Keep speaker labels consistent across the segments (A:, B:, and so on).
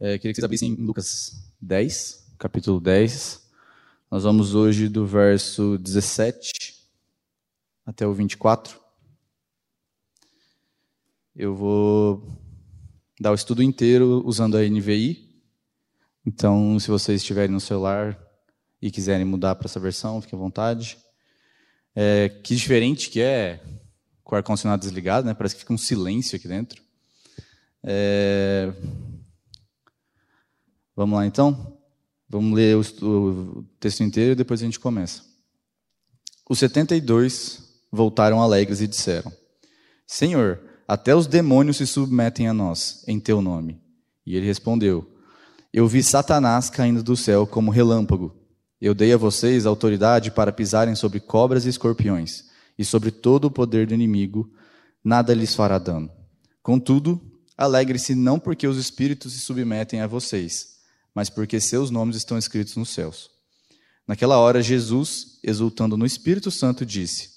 A: É, queria que vocês abrissem em Lucas 10, capítulo 10. Nós vamos hoje do verso 17 até o 24. Eu vou dar o estudo inteiro usando a NVI. Então, se vocês estiverem no celular e quiserem mudar para essa versão, fique à vontade. É, que diferente que é com o ar-condicionado desligado, né? Parece que fica um silêncio aqui dentro. É... Vamos lá, então? Vamos ler o, texto inteiro e depois a gente começa. Os 72 voltaram alegres e disseram: Senhor, até os demônios se submetem a nós, em teu nome. E ele respondeu: Eu vi Satanás caindo do céu como relâmpago. Eu dei a vocês autoridade para pisarem sobre cobras e escorpiões e sobre todo o poder do inimigo, nada lhes fará dano. Contudo, alegre-se não porque os espíritos se submetem a vocês, mas porque seus nomes estão escritos nos céus. Naquela hora, Jesus, exultando no Espírito Santo, disse: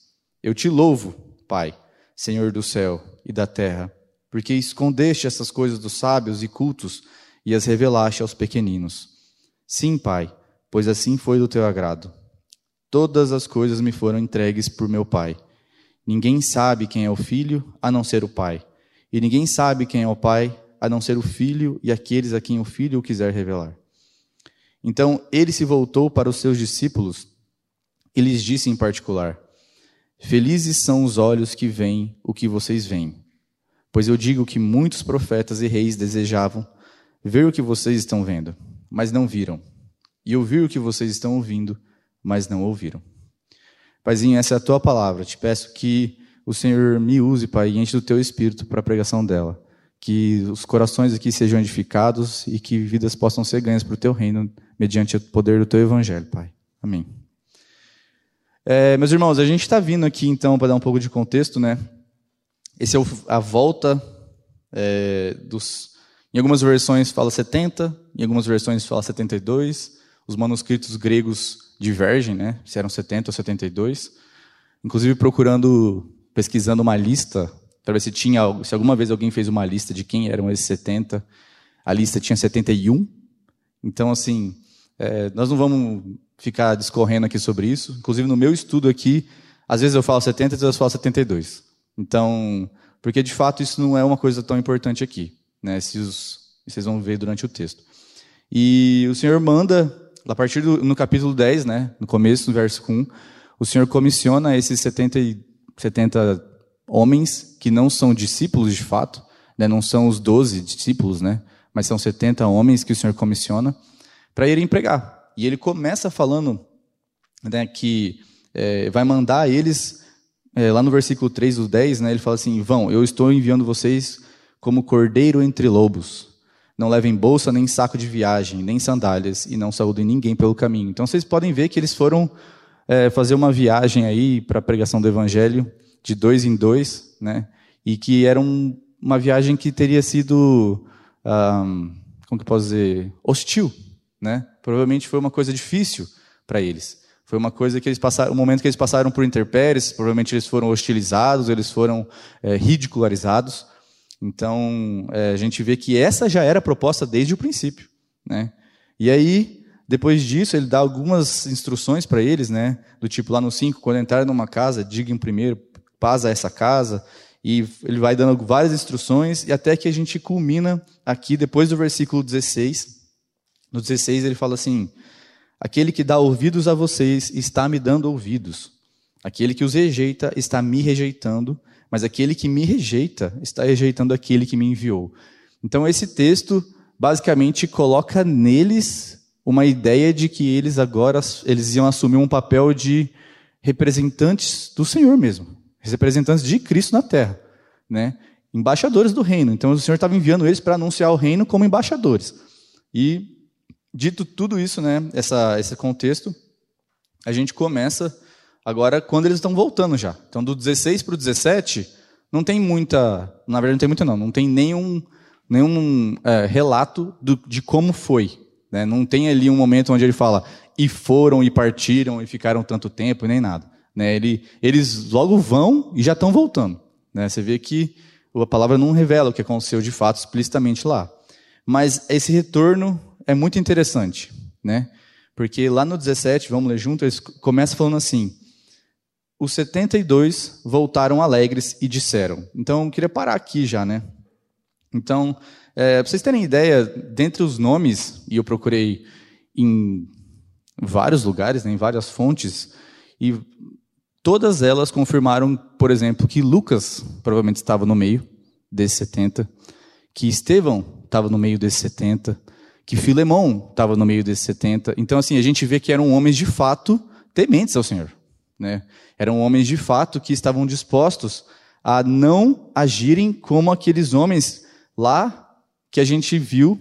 A: Eu te louvo, Pai, Senhor do céu e da terra, porque escondeste essas coisas dos sábios e cultos e as revelaste aos pequeninos. Sim, Pai, pois assim foi do teu agrado. Todas as coisas me foram entregues por meu Pai. Ninguém sabe quem é o Filho a não ser o Pai. E ninguém sabe quem é o Pai a não ser o Filho e aqueles a quem o Filho o quiser revelar. Então ele se voltou para os seus discípulos e lhes disse em particular: Felizes são os olhos que veem o que vocês veem. Pois eu digo que muitos profetas e reis desejavam ver o que vocês estão vendo, mas não viram, e ouvir o que vocês estão ouvindo, mas não ouviram. Paizinho, essa é a tua palavra. Te peço que o Senhor me use, Pai, e enche do teu espírito para a pregação dela. Que os corações aqui sejam edificados e que vidas possam ser ganhas para o teu reino, mediante o poder do teu evangelho, Pai. Amém. É, meus irmãos, a gente está vindo aqui então para dar um pouco de contexto, né? Esse é o, a volta é, dos. Em algumas versões fala 70, em algumas versões fala 72. Os manuscritos gregos divergem, né? Se eram 70 ou 72. Inclusive procurando, pesquisando uma lista ver se tinha, se alguma vez alguém fez uma lista de quem eram esses 70. A lista tinha 71. Então, assim, é, nós não vamos ficar discorrendo aqui sobre isso. Inclusive, no meu estudo aqui, às vezes eu falo 70, às vezes eu falo 72. Então, porque de fato isso não é uma coisa tão importante aqui, né? Se os, vocês vão ver durante o texto. E o Senhor manda a partir do no capítulo 10, né, no começo, no verso 1, o Senhor comissiona esses 70, 70 homens que não são discípulos de fato, né, não são os 12 discípulos, né, mas são 70 homens que o Senhor comissiona para irem pregar. E ele começa falando né, que é, vai mandar eles, é, lá no versículo 3 do 10, né, ele fala assim: Vão, eu estou enviando vocês como cordeiro entre lobos. Não levem bolsa, nem saco de viagem, nem sandálias, e não saúdem ninguém pelo caminho. Então vocês podem ver que eles foram é, fazer uma viagem aí para a pregação do evangelho, de dois em dois, né? E que era um, uma viagem que teria sido, um, como que eu posso dizer, hostil, né? Provavelmente foi uma coisa difícil para eles. Foi uma coisa que eles passaram, um momento que eles passaram por interpéries, provavelmente eles foram hostilizados, eles foram é, ridicularizados. Então, é, a gente vê que essa já era a proposta desde o princípio. Né? E aí, depois disso, ele dá algumas instruções para eles, né? do tipo lá no 5, quando entrarem numa casa, digam primeiro, paz a essa casa, e ele vai dando várias instruções, e até que a gente culmina aqui, depois do versículo 16. No 16 ele fala assim: Aquele que dá ouvidos a vocês está me dando ouvidos. Aquele que os rejeita está me rejeitando mas aquele que me rejeita está rejeitando aquele que me enviou. Então esse texto basicamente coloca neles uma ideia de que eles agora eles iam assumir um papel de representantes do Senhor mesmo, representantes de Cristo na terra, né? Embaixadores do reino. Então o Senhor estava enviando eles para anunciar o reino como embaixadores. E dito tudo isso, né, essa, esse contexto, a gente começa Agora, quando eles estão voltando já. Então, do 16 para o 17, não tem muita. Na verdade, não tem muita, não. Não tem nenhum, nenhum é, relato do, de como foi. Né? Não tem ali um momento onde ele fala, e foram, e partiram, e ficaram tanto tempo, nem nada. Né? Ele, eles logo vão e já estão voltando. Né? Você vê que a palavra não revela o que aconteceu de fato explicitamente lá. Mas esse retorno é muito interessante, né? Porque lá no 17, vamos ler junto, eles começam falando assim: Os 72 voltaram alegres e disseram. Então, eu queria parar aqui já, né? Então, é, para vocês terem ideia, dentre os nomes, e eu procurei em vários lugares, né, em várias fontes, e todas elas confirmaram, por exemplo, que Lucas provavelmente estava no meio desses 70, que Estevão estava no meio desses 70, que Filemão estava no meio desses 70. Então, assim, a gente vê que eram homens de fato tementes ao Senhor. Né? Eram homens de fato que estavam dispostos a não agirem como aqueles homens lá que a gente viu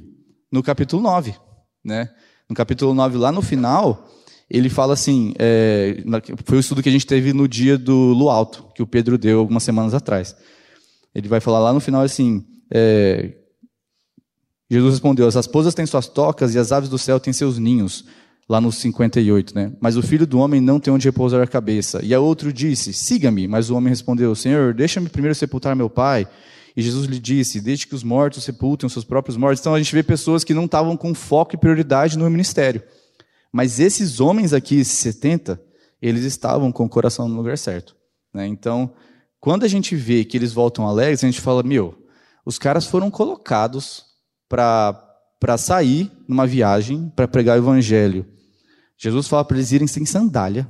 A: no capítulo 9. Né? No capítulo 9, lá no final, ele fala assim: é, foi o estudo que a gente teve no dia do Lualto, que o Pedro deu algumas semanas atrás. Ele vai falar lá no final assim: é, Jesus respondeu: As raposas têm suas tocas e as aves do céu têm seus ninhos. Lá no 58, né? Mas o filho do homem não tem onde repousar a cabeça. E a outro disse: Siga-me. Mas o homem respondeu: Senhor, deixa-me primeiro sepultar meu pai. E Jesus lhe disse: Deixe que os mortos sepultem os seus próprios mortos. Então a gente vê pessoas que não estavam com foco e prioridade no ministério. Mas esses homens aqui, esses 70, eles estavam com o coração no lugar certo. Né? Então, quando a gente vê que eles voltam alegres, a gente fala: Meu, os caras foram colocados para sair numa viagem para pregar o evangelho. Jesus fala para eles irem sem sandália,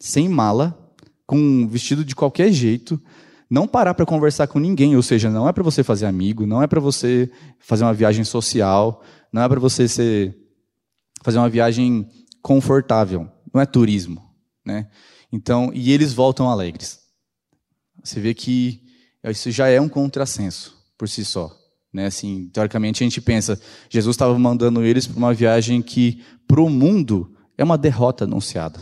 A: sem mala, com vestido de qualquer jeito, não parar para conversar com ninguém, ou seja, não é para você fazer amigo, não é para você fazer uma viagem social, não é para você ser, fazer uma viagem confortável, não é turismo, né? Então, e eles voltam alegres. Você vê que isso já é um contrassenso por si só. Né? Assim, teoricamente, a gente pensa, Jesus estava mandando eles para uma viagem que, para o mundo, é uma derrota anunciada.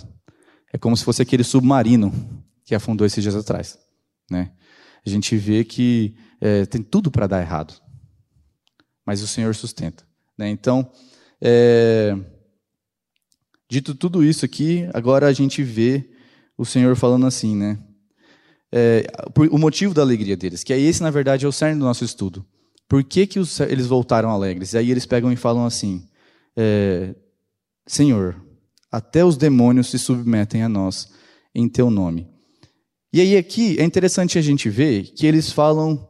A: É como se fosse aquele submarino que afundou esses dias atrás. Né? A gente vê que é, tem tudo para dar errado, mas o Senhor sustenta. Né? Então, é, dito tudo isso aqui, agora a gente vê o Senhor falando assim, né? É, o motivo da alegria deles, que é esse, na verdade, é o cerne do nosso estudo. Por que, que os, eles voltaram alegres? E aí eles pegam e falam assim: é, Senhor, até os demônios se submetem a nós em teu nome. E aí aqui é interessante a gente ver que eles falam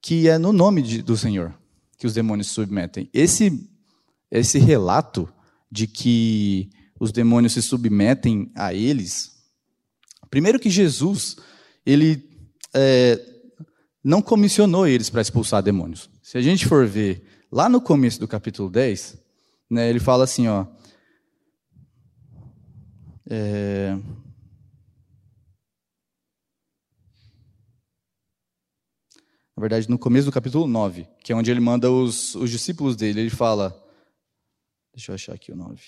A: que é no nome de, do Senhor que os demônios se submetem. Esse, esse relato de que os demônios se submetem a eles, primeiro que Jesus, ele é, não comissionou eles para expulsar demônios. Se a gente for ver lá no começo do capítulo 10, né, ele fala assim, ó. É, na verdade, no começo do capítulo 9, que é onde ele manda os, os discípulos dele, ele fala. Deixa eu achar aqui o 9.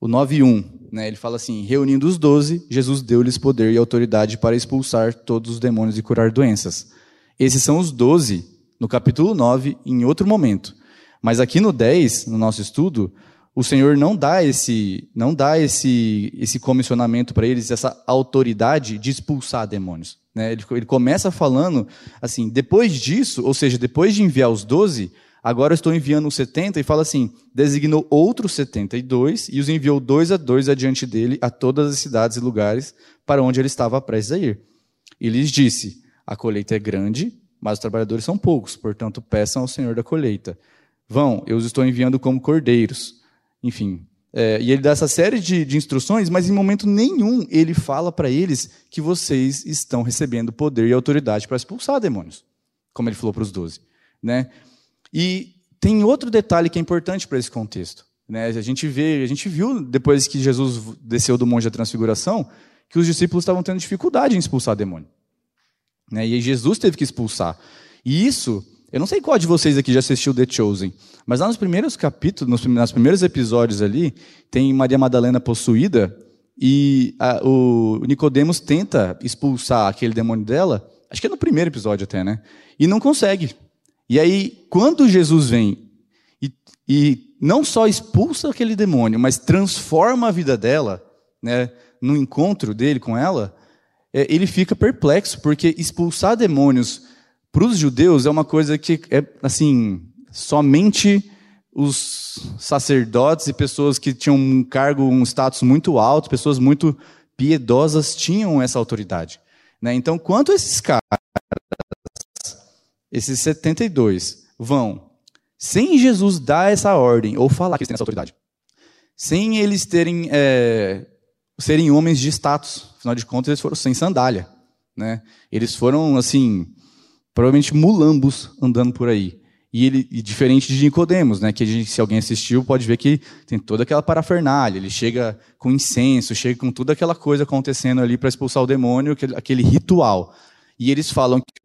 A: O 9.1, né, ele fala assim: reunindo os doze, Jesus deu-lhes poder e autoridade para expulsar todos os demônios e curar doenças. Esses são os doze, no capítulo 9, em outro momento. Mas aqui no 10, no nosso estudo, o Senhor não dá esse, não dá esse, esse comissionamento para eles, essa autoridade de expulsar demônios. Né? Ele, ele começa falando assim: depois disso, ou seja, depois de enviar os doze, Agora estou enviando os 70 e fala assim: designou outros 72 e os enviou dois a dois adiante dele a todas as cidades e lugares para onde ele estava prestes a ir. E lhes disse: A colheita é grande, mas os trabalhadores são poucos, portanto peçam ao Senhor da colheita. Vão, eu os estou enviando como cordeiros. Enfim. É, e ele dá essa série de, de instruções, mas em momento nenhum ele fala para eles que vocês estão recebendo poder e autoridade para expulsar demônios, como ele falou para os doze. Né? E tem outro detalhe que é importante para esse contexto. Né? A gente vê, a gente viu depois que Jesus desceu do monte da transfiguração que os discípulos estavam tendo dificuldade em expulsar demônio. Né? E Jesus teve que expulsar. E isso, eu não sei qual de vocês aqui já assistiu The Chosen, mas lá nos primeiros capítulos, nos, nos primeiros episódios ali, tem Maria Madalena possuída e a, o Nicodemos tenta expulsar aquele demônio dela, acho que é no primeiro episódio até, né? E não consegue. E aí, quando Jesus vem e, e não só expulsa aquele demônio, mas transforma a vida dela, né, no encontro dele com ela, é, ele fica perplexo, porque expulsar demônios para os judeus é uma coisa que é assim, somente os sacerdotes e pessoas que tinham um cargo, um status muito alto, pessoas muito piedosas tinham essa autoridade. Né? Então, quanto esses caras, esses 72, vão, sem Jesus dar essa ordem, ou falar que eles têm essa autoridade, sem eles terem, é, serem homens de status, afinal de contas, eles foram sem sandália. Né? Eles foram, assim, provavelmente mulambos andando por aí. E ele, e diferente de Nicodemos, né, que gente, se alguém assistiu pode ver que tem toda aquela parafernália. Ele chega com incenso, chega com toda aquela coisa acontecendo ali para expulsar o demônio, aquele, ritual. E eles falam que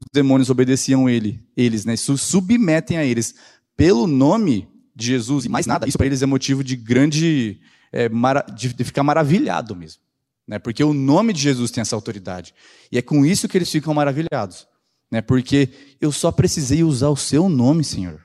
A: os demônios obedeciam ele, eles, né, submetem a eles pelo nome de Jesus e mais nada. Isso para eles é motivo de grande, é, de, de ficar maravilhado mesmo, né, porque o nome de Jesus tem essa autoridade. E é com isso que eles ficam maravilhados né? Porque eu só precisei usar o seu nome, Senhor.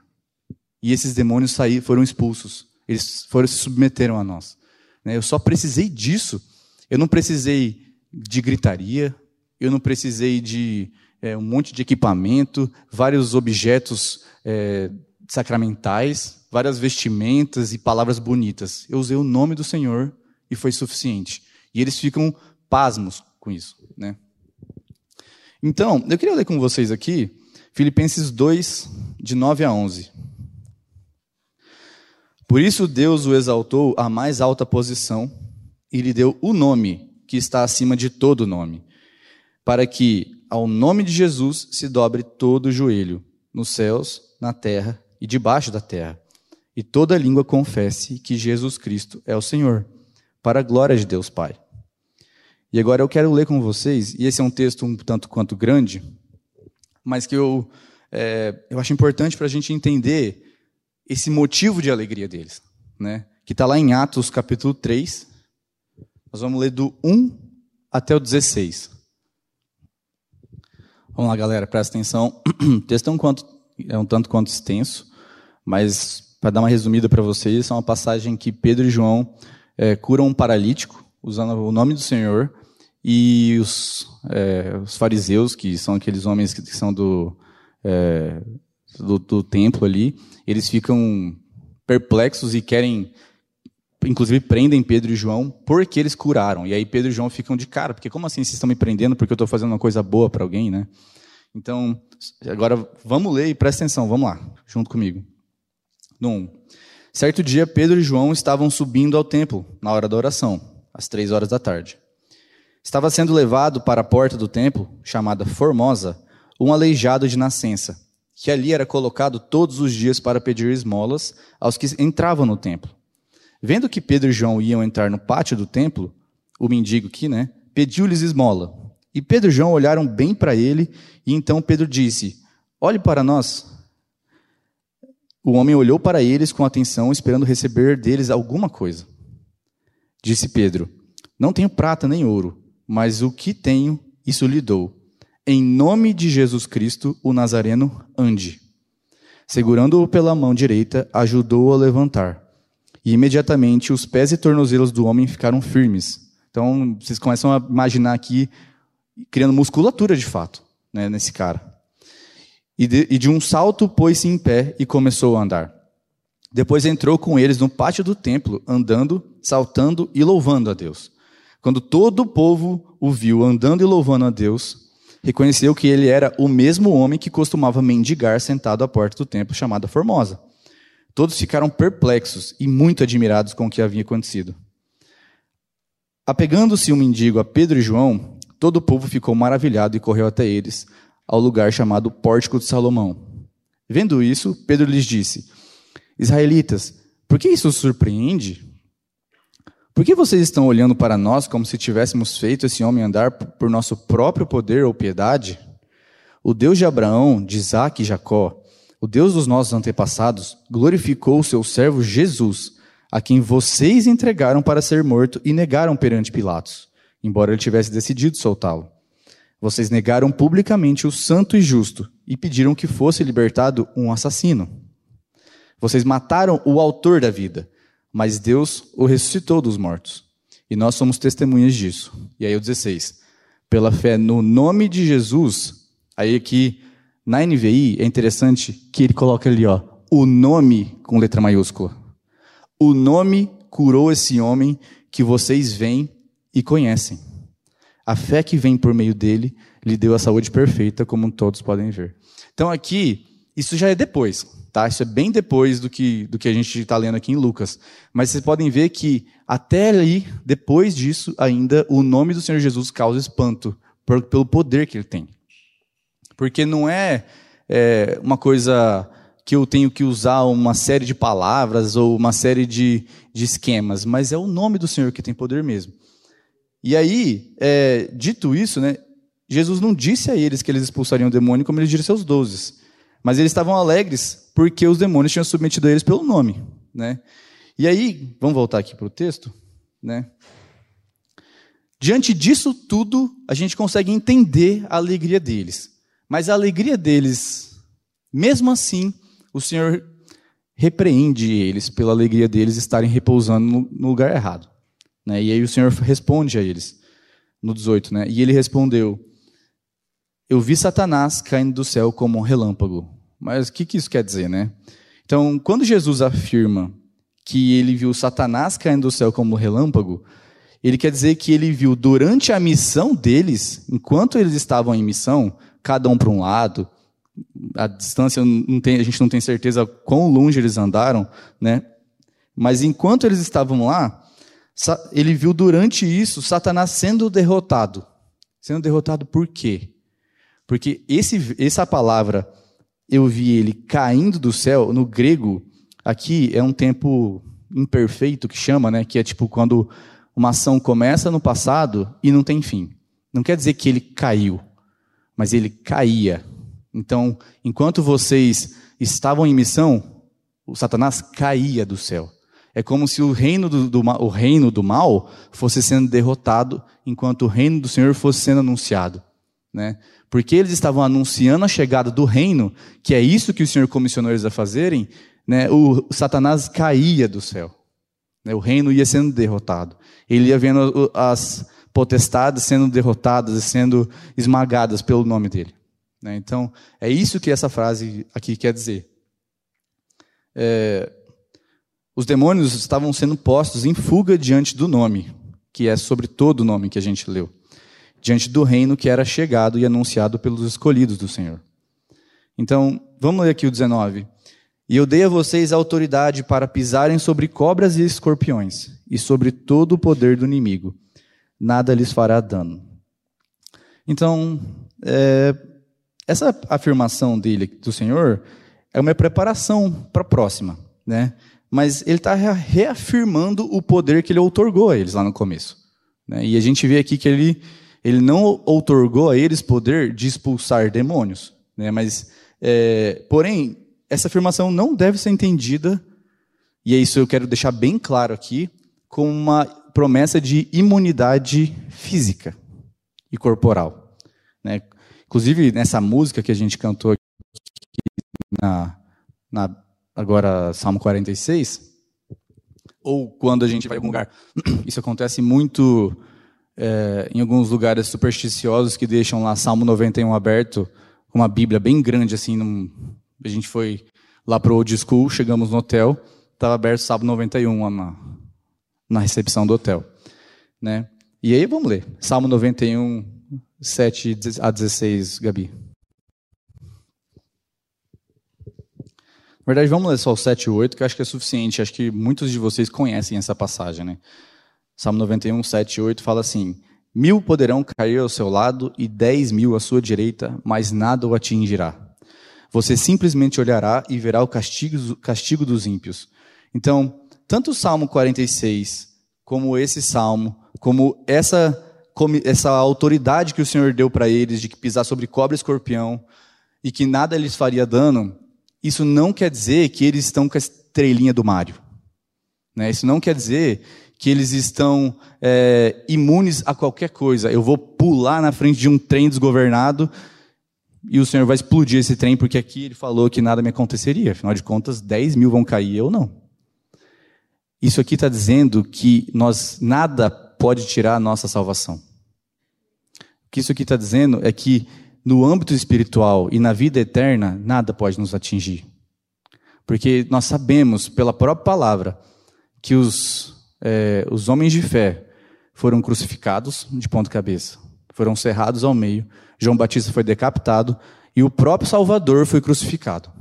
A: E esses demônios saíram, foram expulsos. Eles foram se submeteram a nós. Né? Eu só precisei disso. Eu não precisei de gritaria. Eu não precisei de é, um monte de equipamento, vários objetos é, sacramentais, várias vestimentas e palavras bonitas. Eu usei o nome do Senhor e foi suficiente. E eles ficam pasmos com isso, né? Então, eu queria ler com vocês aqui Filipenses 2, de 9 a 11. Por isso Deus o exaltou à mais alta posição e lhe deu o nome que está acima de todo nome, para que ao nome de Jesus se dobre todo o joelho, nos céus, na terra e debaixo da terra, e toda língua confesse que Jesus Cristo é o Senhor, para a glória de Deus Pai. E agora eu quero ler com vocês, e esse é um texto um tanto quanto grande, mas que eu, é, eu acho importante para a gente entender esse motivo de alegria deles, né? que está lá em Atos capítulo 3. Nós vamos ler do 1 até o 16. Vamos lá, galera, presta atenção. O texto é um, quanto, é um tanto quanto extenso, mas para dar uma resumida para vocês, é uma passagem que Pedro e João é, curam um paralítico, usando o nome do Senhor, e os, é, os fariseus, que são aqueles homens que são do, é, do, do, templo ali, eles ficam perplexos e querem, inclusive prendem Pedro e João porque eles curaram. E aí Pedro e João ficam de cara, porque como assim vocês estão me prendendo porque eu estou fazendo uma coisa boa para alguém, né? Então, agora vamos ler e presta atenção, vamos lá, junto comigo. 1. Certo dia, Pedro e João estavam subindo ao templo, na hora da oração, às três horas da tarde. Estava sendo levado para a porta do templo, chamada Formosa, um aleijado de nascença, que ali era colocado todos os dias para pedir esmolas aos que entravam no templo. Vendo que Pedro e João iam entrar no pátio do templo, o mendigo aqui, né, pediu-lhes esmola. E Pedro e João olharam bem para ele, e então Pedro disse: Olhe para nós. O homem olhou para eles com atenção, esperando receber deles alguma coisa. Disse Pedro: Não tenho prata nem ouro mas o que tenho, isso lhe dou. Em nome de Jesus Cristo, o Nazareno, ande. Segurando-o pela mão direita, ajudou-o a levantar. E imediatamente os pés e tornozelos do homem ficaram firmes. Então, vocês começam a imaginar aqui, criando musculatura de fato, né, nesse cara. E de, e de um salto pôs-se em pé e começou a andar. Depois entrou com eles no pátio do templo, andando, saltando e louvando a Deus. Quando todo o povo o viu andando e louvando a Deus, reconheceu que ele era o mesmo homem que costumava mendigar sentado à porta do templo chamada Formosa. Todos ficaram perplexos e muito admirados com o que havia acontecido. Apegando-se o um mendigo a Pedro e João, todo o povo ficou maravilhado e correu até eles, ao lugar chamado Pórtico de Salomão. Vendo isso, Pedro lhes disse: Israelitas, por que isso os surpreende? Por que vocês estão olhando para nós como se tivéssemos feito esse homem andar por nosso próprio poder ou piedade? O Deus de Abraão, de Isaac e Jacó, o Deus dos nossos antepassados, glorificou o seu servo Jesus, a quem vocês entregaram para ser morto e negaram perante Pilatos, embora ele tivesse decidido soltá-lo. Vocês negaram publicamente o santo e justo e pediram que fosse libertado um assassino. Vocês mataram o autor da vida mas Deus o ressuscitou dos mortos. E nós somos testemunhas disso. E aí o 16. Pela fé no nome de Jesus, aí aqui Na NVI é interessante que ele coloca ali, ó, o nome com letra maiúscula. O nome curou esse homem que vocês veem e conhecem. A fé que vem por meio dele lhe deu a saúde perfeita, como todos podem ver. Então aqui, isso já é depois, tá? Isso é bem depois do que, do que a gente está lendo aqui em Lucas. Mas vocês podem ver que até ali, depois disso, ainda o nome do Senhor Jesus causa espanto por, pelo poder que ele tem. Porque não é, é uma coisa que eu tenho que usar uma série de palavras ou uma série de, de esquemas, mas é o nome do Senhor que tem poder mesmo. E aí, é, dito isso, né, Jesus não disse a eles que eles expulsariam o demônio como ele disse aos doze, mas eles estavam alegres porque os demônios tinham submetido eles pelo nome. Né? E aí, vamos voltar aqui para o texto. Né? Diante disso tudo, a gente consegue entender a alegria deles. Mas a alegria deles, mesmo assim, o Senhor repreende eles pela alegria deles estarem repousando no, lugar errado. Né? E aí o Senhor responde a eles, no 18, né? E ele respondeu: Eu vi Satanás caindo do céu como um relâmpago. Mas o que, que isso quer dizer, né? Então, quando Jesus afirma que ele viu Satanás caindo do céu como relâmpago, ele quer dizer que ele viu durante a missão deles, enquanto eles estavam em missão, cada um para um lado, a distância tem, a gente não tem certeza quão longe eles andaram, né? Mas enquanto eles estavam lá, ele viu durante isso Satanás sendo derrotado. Sendo derrotado por quê? Porque esse, essa palavra, eu vi ele caindo do céu, no grego, aqui é um tempo imperfeito que chama, né? Que é tipo quando uma ação começa no passado e não tem fim. Não quer dizer que ele caiu, mas ele caía. Então, enquanto vocês estavam em missão, o Satanás caía do céu. É como se o reino do, do, o reino do mal fosse sendo derrotado, enquanto o reino do Senhor fosse sendo anunciado. Né? Porque eles estavam anunciando a chegada do reino, que é isso que o Senhor comissionou eles a fazerem, né? o, Satanás caía do céu. Né? O reino ia sendo derrotado. Ele ia vendo as potestades sendo derrotadas e sendo esmagadas pelo nome dele. Né? Então, é isso que essa frase aqui quer dizer. É, os demônios estavam sendo postos em fuga diante do nome, que é sobre todo o nome que a gente leu, diante do reino que era chegado e anunciado pelos escolhidos do Senhor. Então, vamos ler aqui o 19. E eu dei a vocês autoridade para pisarem sobre cobras e escorpiões, e sobre todo o poder do inimigo. Nada lhes fará dano. Então, é, essa afirmação dele, do Senhor, é uma preparação para a próxima, né? Mas ele está reafirmando o poder que ele outorgou a eles lá no começo. Né? E a gente vê aqui que ele, ele não outorgou a eles poder de expulsar demônios. Né? Mas, é, porém, essa afirmação não deve ser entendida, e é isso eu quero deixar bem claro aqui, como uma promessa de imunidade física e corporal. Né? Inclusive, nessa música que a gente cantou aqui na, na agora Salmo 46, ou quando a gente vai a algum lugar, isso acontece muito é, em alguns lugares supersticiosos que deixam lá Salmo 91 aberto, uma Bíblia bem grande assim. Num, a gente foi lá para o Old School, chegamos no hotel, estava aberto Salmo 91 na, na recepção do hotel, né? E aí vamos ler Salmo 91 7 a 16, Gabi. Na verdade, vamos ler só o 7 e 8, que eu acho que é suficiente. Acho que muitos de vocês conhecem essa passagem. Né? Salmo 91, 7 e 8 fala assim: Mil poderão cair ao seu lado e dez mil à sua direita, mas nada o atingirá. Você simplesmente olhará e verá o castigo, castigo dos ímpios. Então, tanto o Salmo 46, como esse salmo, como essa essa autoridade que o Senhor deu para eles de que pisar sobre cobra e escorpião e que nada lhes faria dano, isso não quer dizer que eles estão com a estrelinha do Mário. Né? Isso não quer dizer que eles estão é, imunes a qualquer coisa. Eu vou pular na frente de um trem desgovernado e o Senhor vai explodir esse trem, porque aqui ele falou que nada me aconteceria. Afinal de contas, 10 mil vão cair, eu não. Isso aqui está dizendo que nós nada pode tirar a nossa salvação. O que isso aqui está dizendo é que no âmbito espiritual e na vida eterna, nada pode nos atingir. Porque nós sabemos, pela própria palavra, que os, é, os homens de fé foram crucificados de ponta cabeça, foram cerrados ao meio, João Batista foi decapitado e o próprio Salvador foi crucificado.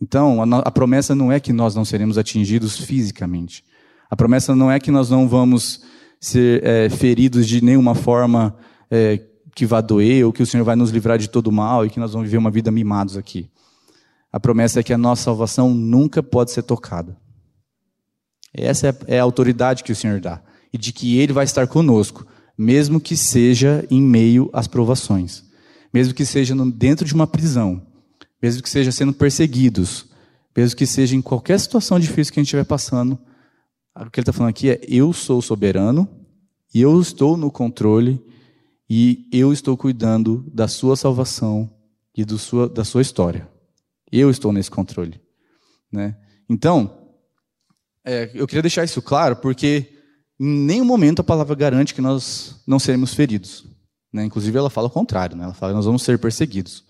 A: Então, a, a promessa não é que nós não seremos atingidos fisicamente. A promessa não é que nós não vamos ser é, feridos de nenhuma forma é, que vá doer, ou que o Senhor vai nos livrar de todo mal e que nós vamos viver uma vida mimados aqui. A promessa é que a nossa salvação nunca pode ser tocada. Essa é, é a autoridade que o Senhor dá. E de que Ele vai estar conosco, mesmo que seja em meio às provações. Mesmo que seja dentro de uma prisão. Mesmo que seja sendo perseguidos. Mesmo que seja em qualquer situação difícil que a gente estiver passando. O que ele está falando aqui é: eu sou soberano, e eu estou no controle, e eu estou cuidando da sua salvação e sua, da sua história. Eu estou nesse controle. Né? Então, é, eu queria deixar isso claro, porque em nenhum momento a palavra garante que nós não seremos feridos. Né? Inclusive, ela fala o contrário, né? ela fala que nós vamos ser perseguidos.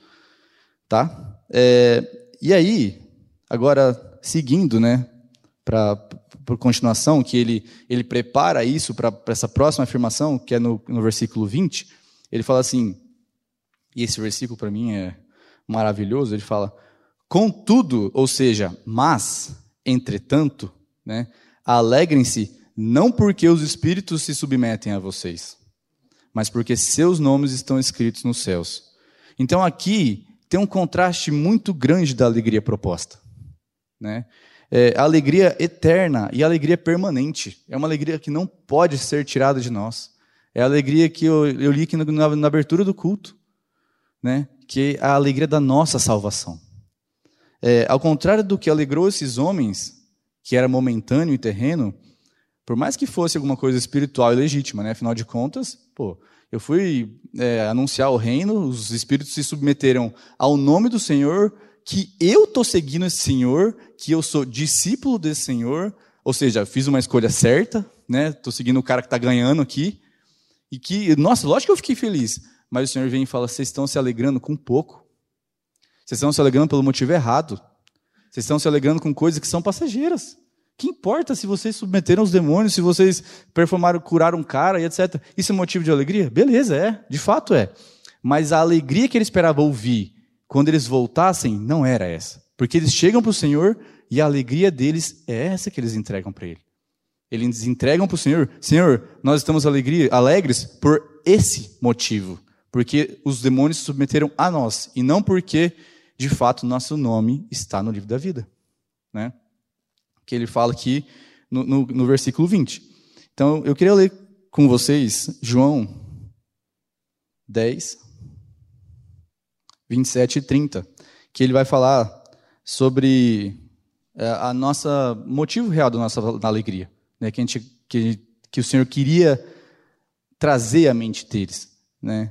A: Tá? É, e aí, agora, seguindo né, para por continuação, que ele, ele prepara isso para essa próxima afirmação, que é no, no versículo 20, ele fala assim, e esse versículo para mim é maravilhoso, ele fala: Contudo, ou seja, mas, entretanto, né, alegrem-se não porque os espíritos se submetem a vocês, mas porque seus nomes estão escritos nos céus. Então aqui tem um contraste muito grande da alegria proposta. Né? É, a alegria eterna e a alegria permanente. É uma alegria que não pode ser tirada de nós. É a alegria que eu, eu li aqui na, na abertura do culto, né? que é a alegria da nossa salvação. É, ao contrário do que alegrou esses homens, que era momentâneo e terreno, por mais que fosse alguma coisa espiritual e legítima, né? afinal de contas, pô, eu fui é, anunciar o reino, os espíritos se submeteram ao nome do Senhor, que eu estou seguindo esse Senhor, que eu sou discípulo desse Senhor, ou seja, fiz uma escolha certa, né? Estou seguindo o cara que está ganhando aqui, e que, nossa, lógico que eu fiquei feliz, mas o Senhor vem e fala: vocês estão se alegrando com pouco. Vocês estão se alegrando pelo motivo errado. Vocês estão se alegrando com coisas que são passageiras. Que importa se vocês submeteram os demônios, se vocês performaram, curaram um cara e etc. Isso é motivo de alegria? Beleza, é. De fato é. Mas a alegria que ele esperava ouvir quando eles voltassem não era essa. Porque eles chegam para o Senhor e a alegria deles é essa que eles entregam para Ele. Eles entregam para o Senhor: Senhor, nós estamos alegria, alegres por esse motivo. Porque os demônios se submeteram a nós e não porque de fato, nosso nome está no livro da vida. Né? Que ele fala aqui no, no, no versículo 20. Então, eu queria ler com vocês João 10, 27 e 30, que ele vai falar sobre é, a nossa motivo real da nossa alegria, né? que, a gente, que, que o Senhor queria trazer à mente deles. Né?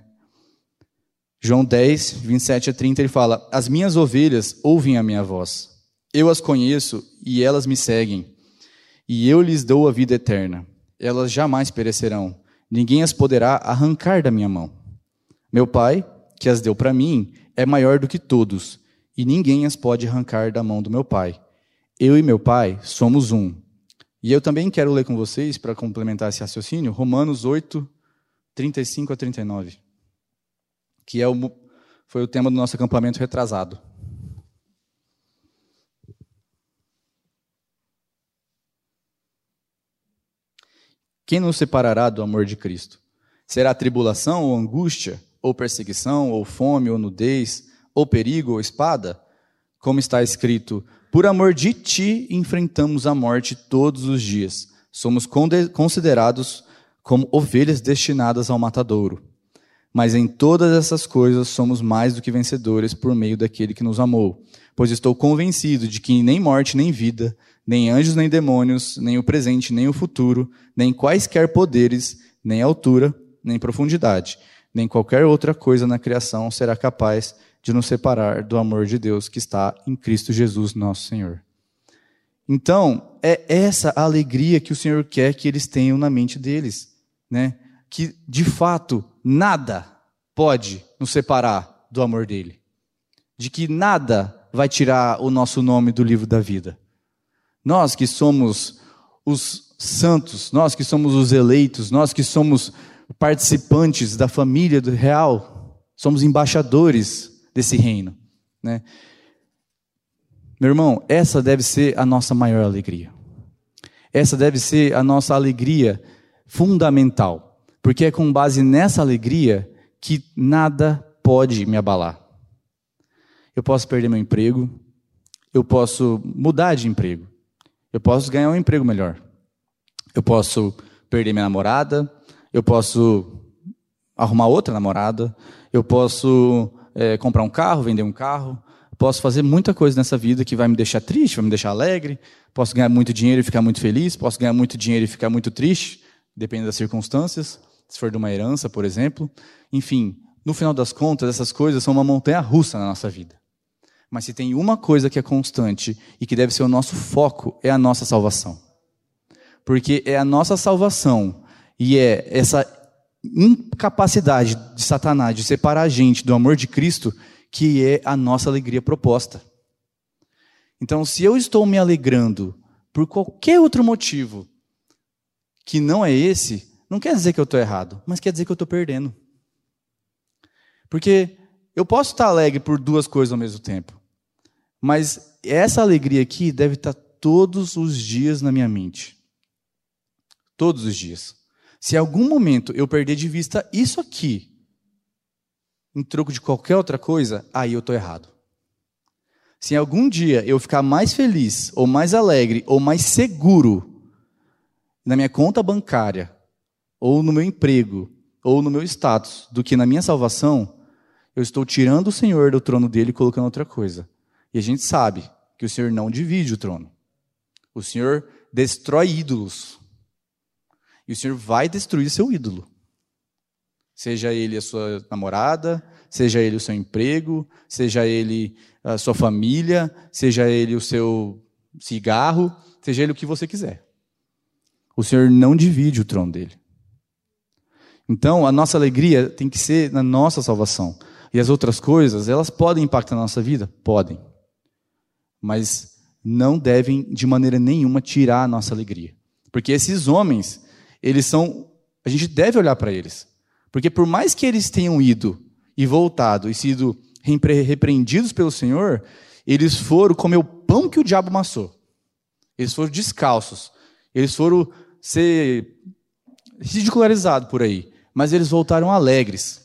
A: João 10, 27 a 30, ele fala: As minhas ovelhas ouvem a minha voz. Eu as conheço e elas me seguem. E eu lhes dou a vida eterna. Elas jamais perecerão. Ninguém as poderá arrancar da minha mão. Meu Pai, que as deu para mim, é maior do que todos, e ninguém as pode arrancar da mão do meu Pai. Eu e meu Pai somos um. E eu também quero ler com vocês, para complementar esse raciocínio, Romanos 8, 35 a 39 que é o, foi o tema do nosso acampamento retrasado. Quem nos separará do amor de Cristo? Será tribulação ou angústia, ou perseguição, ou fome, ou nudez, ou perigo, ou espada? Como está escrito: Por amor de ti enfrentamos a morte todos os dias. Somos considerados como ovelhas destinadas ao matadouro. Mas em todas essas coisas somos mais do que vencedores por meio daquele que nos amou. Pois estou convencido de que nem morte, nem vida, nem anjos, nem demônios, nem o presente, nem o futuro, nem quaisquer poderes, nem altura, nem profundidade, nem qualquer outra coisa na criação será capaz de nos separar do amor de Deus que está em Cristo Jesus, nosso Senhor. Então, é essa a alegria que o Senhor quer que eles tenham na mente deles, né? Que de fato nada pode nos separar do amor dele. De que nada vai tirar o nosso nome do livro da vida. Nós que somos os santos, nós que somos os eleitos, nós que somos participantes da família do real, somos embaixadores desse reino, né? Meu irmão, essa deve ser a nossa maior alegria. Essa deve ser a nossa alegria fundamental, porque é com base nessa alegria que nada pode me abalar. Eu posso perder meu emprego, eu posso mudar de emprego, eu posso ganhar um emprego melhor, eu posso perder minha namorada, eu posso arrumar outra namorada, eu posso é, comprar um carro, vender um carro, posso fazer muita coisa nessa vida que vai me deixar triste, vai me deixar alegre, posso ganhar muito dinheiro e ficar muito feliz, posso ganhar muito dinheiro e ficar muito triste, depende das circunstâncias, se for de uma herança, por exemplo. Enfim, no final das contas, essas coisas são uma montanha russa na nossa vida. Mas se tem uma coisa que é constante e que deve ser o nosso foco, é a nossa salvação. Porque é a nossa salvação e é essa incapacidade de Satanás de separar a gente do amor de Cristo que é a nossa alegria proposta. Então, se eu estou me alegrando por qualquer outro motivo que não é esse, não quer dizer que eu estou errado, mas quer dizer que eu estou perdendo. Porque eu posso estar alegre por duas coisas ao mesmo tempo, mas essa alegria aqui deve estar todos os dias na minha mente. Todos os dias. Se em algum momento eu perder de vista isso aqui, em troco de qualquer outra coisa, aí eu estou errado. Se algum dia eu ficar mais feliz, ou mais alegre, ou mais seguro na minha conta bancária, ou no meu emprego, ou no meu status, do que na minha salvação, eu estou tirando o Senhor do trono dele e colocando outra coisa. E a gente sabe que o Senhor não divide o trono. O Senhor destrói ídolos. E o Senhor vai destruir seu ídolo. Seja ele a sua namorada, seja ele o seu emprego, seja ele a sua família, seja ele o seu cigarro, seja ele o que você quiser. O Senhor não divide o trono dele. Então, a nossa alegria tem que ser na nossa salvação. E as outras coisas, elas podem impactar na nossa vida? Podem. Mas não devem, de maneira nenhuma, tirar a nossa alegria. Porque esses homens, eles são. A gente deve olhar para eles. Porque por mais que eles tenham ido e voltado e sido repreendidos pelo Senhor, eles foram comer o pão que o diabo amassou. Eles foram descalços. Eles foram ser ridicularizados por aí. Mas eles voltaram alegres.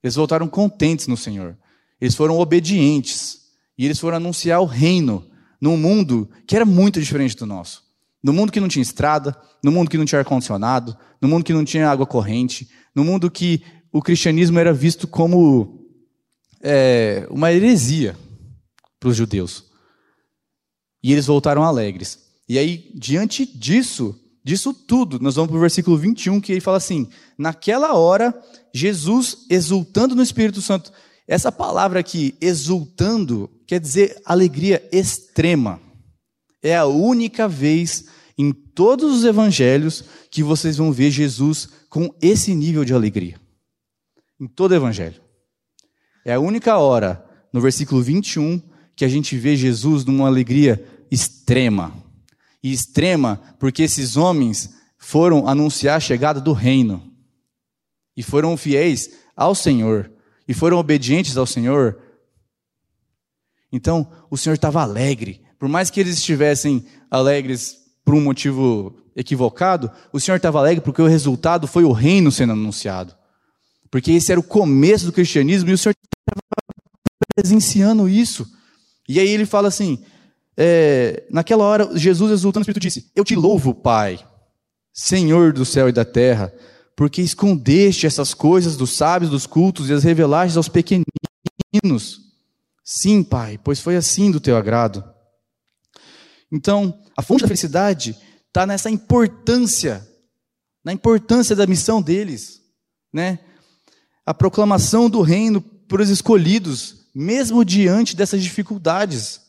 A: Eles voltaram contentes no Senhor. Eles foram obedientes. E eles foram anunciar o reino num mundo que era muito diferente do nosso. No mundo que não tinha estrada, no mundo que não tinha ar-condicionado, no mundo que não tinha água corrente, no mundo que o cristianismo era visto como é, uma heresia para os judeus. E eles voltaram alegres. E aí, diante disso, disso tudo, nós vamos para o versículo 21, que ele fala assim: Naquela hora, Jesus, exultando no Espírito Santo. Essa palavra aqui, exultando, quer dizer alegria extrema. É a única vez em todos os evangelhos que vocês vão ver Jesus com esse nível de alegria. Em todo evangelho. É a única hora, no versículo 21, que a gente vê Jesus numa alegria extrema. E extrema porque esses homens foram anunciar a chegada do reino. E foram fiéis ao Senhor. E foram obedientes ao Senhor. Então, o Senhor estava alegre. Por mais que eles estivessem alegres por um motivo equivocado, o Senhor estava alegre porque o resultado foi o reino sendo anunciado. Porque esse era o começo do cristianismo e o Senhor estava presenciando isso. E aí ele fala assim: é, naquela hora, Jesus exultando no Espírito disse: Eu te louvo, Pai, Senhor do céu e da terra, porque escondeste essas coisas dos sábios, dos cultos e as revelaste aos pequeninos. Sim, Pai, pois foi assim do teu agrado. Então, a fonte da felicidade está nessa importância, na importância da missão deles, né? A proclamação do reino para os escolhidos, mesmo diante dessas dificuldades.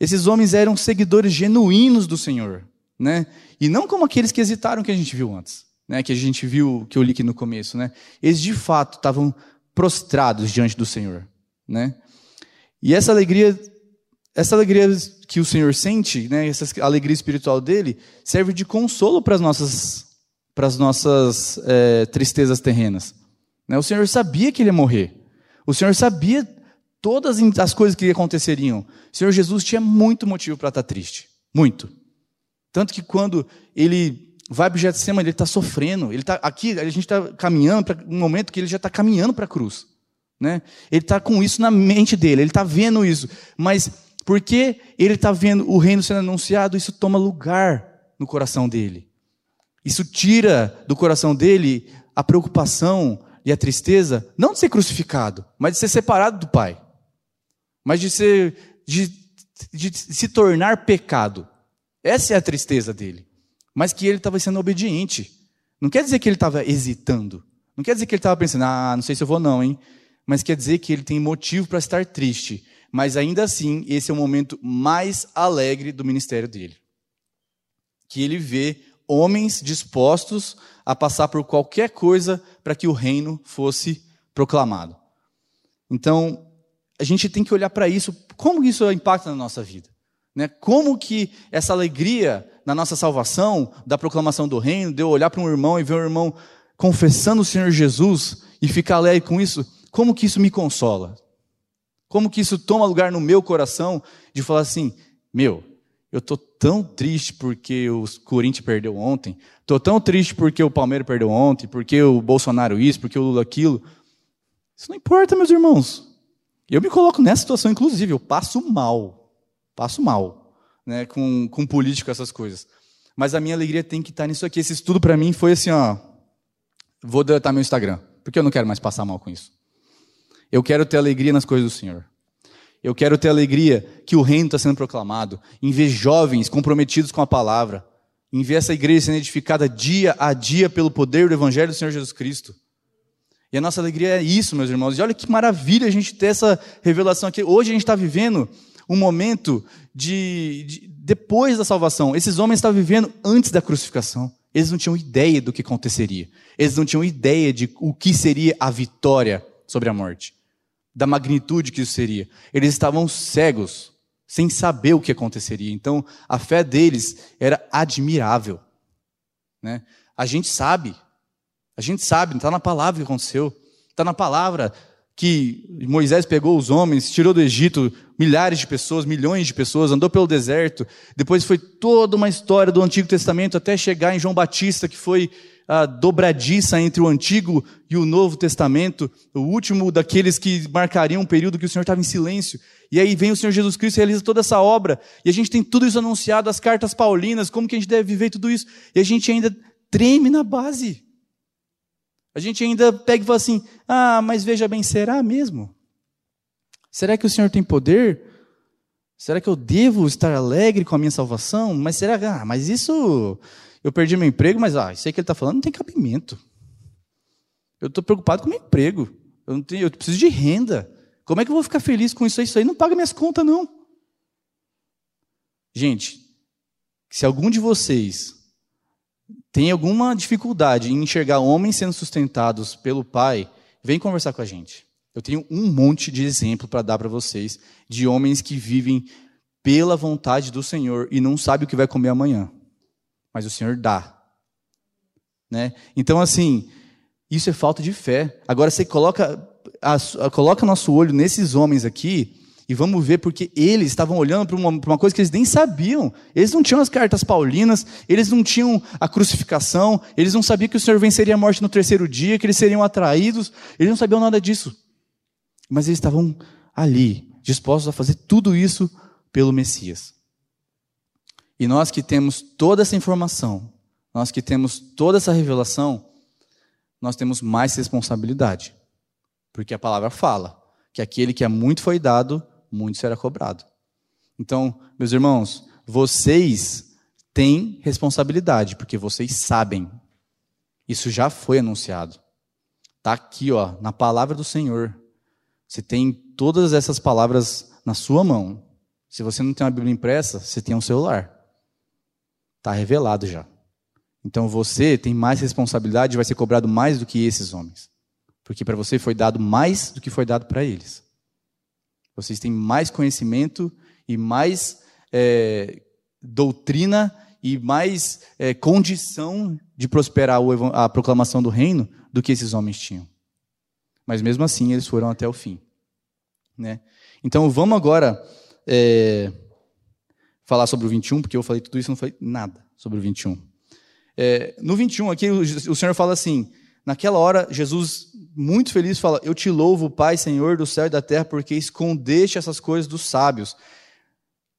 A: Esses homens eram seguidores genuínos do Senhor, né? E não como aqueles que hesitaram que a gente viu antes, né? Que a gente viu, que eu li aqui no começo, né? Eles de fato estavam prostrados diante do Senhor, né? E essa alegria, essa alegria que o Senhor sente, né, essa alegria espiritual dele, serve de consolo para as nossas, para as nossas é, tristezas terrenas. Né? O Senhor sabia que ele ia morrer. O Senhor sabia todas as coisas que aconteceriam. O Senhor Jesus tinha muito motivo para estar triste. Muito. Tanto que quando ele vai para o Getsemane, ele está sofrendo. Ele tá, aqui a gente está caminhando para um momento que ele já está caminhando para a cruz. Né? Ele está com isso na mente dele, ele está vendo isso. Mas porque ele está vendo o reino sendo anunciado, isso toma lugar no coração dele. Isso tira do coração dele a preocupação, e a tristeza, não de ser crucificado, mas de ser separado do Pai. Mas de ser de, de se tornar pecado. Essa é a tristeza dele. Mas que ele estava sendo obediente. Não quer dizer que ele estava hesitando. Não quer dizer que ele estava pensando, ah, não sei se eu vou não, hein? Mas quer dizer que ele tem motivo para estar triste. Mas ainda assim, esse é o momento mais alegre do ministério dele. Que ele vê homens dispostos a passar por qualquer coisa para que o reino fosse proclamado. Então, a gente tem que olhar para isso, como isso impacta na nossa vida. Né? Como que essa alegria na nossa salvação, da proclamação do reino, de eu olhar para um irmão e ver um irmão confessando o Senhor Jesus e ficar alegre com isso, como que isso me consola? Como que isso toma lugar no meu coração de falar assim, meu, eu estou tão triste porque o Corinthians perdeu ontem. Estou tão triste porque o Palmeiras perdeu ontem, porque o Bolsonaro isso, porque o Lula aquilo. Isso não importa, meus irmãos. Eu me coloco nessa situação, inclusive, eu passo mal. Passo mal né, com, com político, essas coisas. Mas a minha alegria tem que estar nisso aqui. Esse estudo para mim foi assim, ó. Vou deletar meu Instagram, porque eu não quero mais passar mal com isso. Eu quero ter alegria nas coisas do Senhor. Eu quero ter alegria que o reino está sendo proclamado, em ver jovens comprometidos com a palavra, em ver essa igreja sendo edificada dia a dia pelo poder do Evangelho do Senhor Jesus Cristo. E a nossa alegria é isso, meus irmãos. E olha que maravilha a gente ter essa revelação aqui. Hoje a gente está vivendo um momento de, de, depois da salvação. Esses homens estavam vivendo antes da crucificação. Eles não tinham ideia do que aconteceria. Eles não tinham ideia de o que seria a vitória sobre a morte da magnitude que isso seria. Eles estavam cegos, sem saber o que aconteceria. Então, a fé deles era admirável. Né? A gente sabe, a gente sabe, está na palavra que aconteceu. Está na palavra que Moisés pegou os homens, tirou do Egito milhares de pessoas, milhões de pessoas, andou pelo deserto. Depois foi toda uma história do Antigo Testamento até chegar em João Batista, que foi a dobradiça entre o Antigo e o Novo Testamento, o último daqueles que marcariam um período que o Senhor estava em silêncio. E aí vem o Senhor Jesus Cristo e realiza toda essa obra, e a gente tem tudo isso anunciado, as cartas paulinas, como que a gente deve viver tudo isso, e a gente ainda treme na base. A gente ainda pega e fala assim: ah, mas veja bem, será mesmo? Será que o Senhor tem poder? Será que eu devo estar alegre com a minha salvação? Mas será que, ah, mas isso eu perdi meu emprego, mas ah, isso aí que ele está falando não tem cabimento. Eu estou preocupado com meu emprego. Eu, não tenho, eu preciso de renda. Como é que eu vou ficar feliz com isso aí? Isso aí não paga minhas contas, não. Gente, se algum de vocês tem alguma dificuldade em enxergar homens sendo sustentados pelo pai, vem conversar com a gente. Eu tenho um monte de exemplo para dar para vocês de homens que vivem pela vontade do Senhor e não sabem o que vai comer amanhã mas o Senhor dá. Né? Então, assim, isso é falta de fé. Agora você coloca, a, coloca nosso olho nesses homens aqui e vamos ver porque eles estavam olhando para uma, uma, coisa que eles nem sabiam. Eles não tinham as cartas paulinas, eles não tinham a crucificação, eles não sabiam que o Senhor venceria a morte no terceiro dia, que eles seriam atraídos, eles não sabiam nada disso. Mas eles estavam ali, dispostos a fazer tudo isso pelo Messias. E nós que temos toda essa informação, nós que temos toda essa revelação, nós temos mais responsabilidade. Porque a palavra fala que aquele que é muito foi dado, muito será cobrado. Então, meus irmãos, vocês têm responsabilidade, porque vocês sabem. Isso já foi anunciado. Está aqui, ó, na palavra do Senhor. Você tem todas essas palavras na sua mão. Se você não tem uma Bíblia impressa, você tem um celular. Está revelado já. Então você tem mais responsabilidade e vai ser cobrado mais do que esses homens. Porque para você foi dado mais do que foi dado para eles. Vocês têm mais conhecimento e mais é, doutrina e mais é, condição de prosperar a proclamação do reino do que esses homens tinham. Mas mesmo assim eles foram até o fim. Né? Então vamos agora é, falar sobre o 21, porque eu falei tudo isso e não falei nada sobre o 21. É, no 21 aqui o, o Senhor fala assim, naquela hora Jesus muito feliz fala, eu te louvo Pai, Senhor do céu e da terra, porque escondeste essas coisas dos sábios.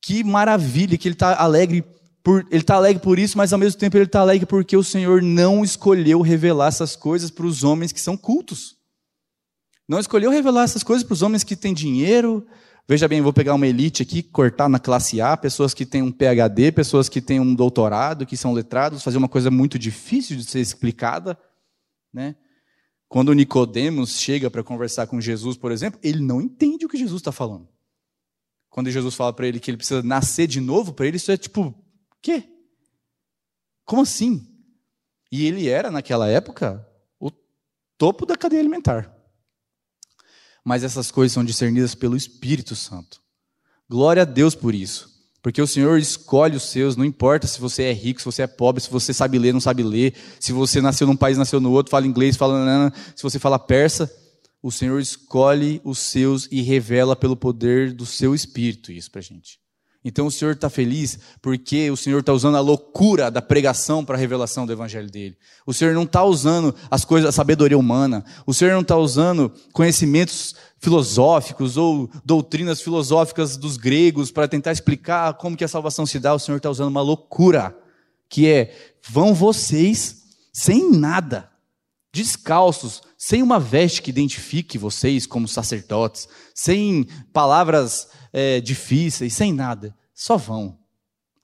A: Que maravilha, que ele está alegre por, ele está alegre por isso, mas ao mesmo tempo ele está alegre porque o Senhor não escolheu revelar essas coisas para os homens que são cultos. Não escolheu revelar essas coisas para os homens que têm dinheiro. Veja bem, vou pegar uma elite aqui, cortar na classe A, pessoas que têm um PhD, pessoas que têm um doutorado, que são letrados, fazer uma coisa muito difícil de ser explicada. Né? Quando Nicodemos chega para conversar com Jesus, por exemplo, ele não entende o que Jesus está falando. Quando Jesus fala para ele que ele precisa nascer de novo, para ele isso é tipo Quê? Como assim? E ele era, naquela época, o topo da cadeia alimentar. Mas essas coisas são discernidas pelo Espírito Santo. Glória a Deus por isso. Porque o Senhor escolhe os seus, não importa se você é rico, se você é pobre, se você sabe ler, não sabe ler, se você nasceu num país, nasceu no outro, fala inglês, fala se você fala persa, o Senhor escolhe os seus e revela pelo poder do seu espírito isso para gente. Então o Senhor está feliz porque o Senhor está usando a loucura da pregação para a revelação do Evangelho dele. O Senhor não está usando as coisas, a sabedoria humana. O Senhor não está usando conhecimentos filosóficos ou doutrinas filosóficas dos gregos para tentar explicar como que a salvação se dá. O Senhor está usando uma loucura que é: vão vocês sem nada, descalços, sem uma veste que identifique vocês como sacerdotes, sem palavras é, difíceis, sem nada. Só vão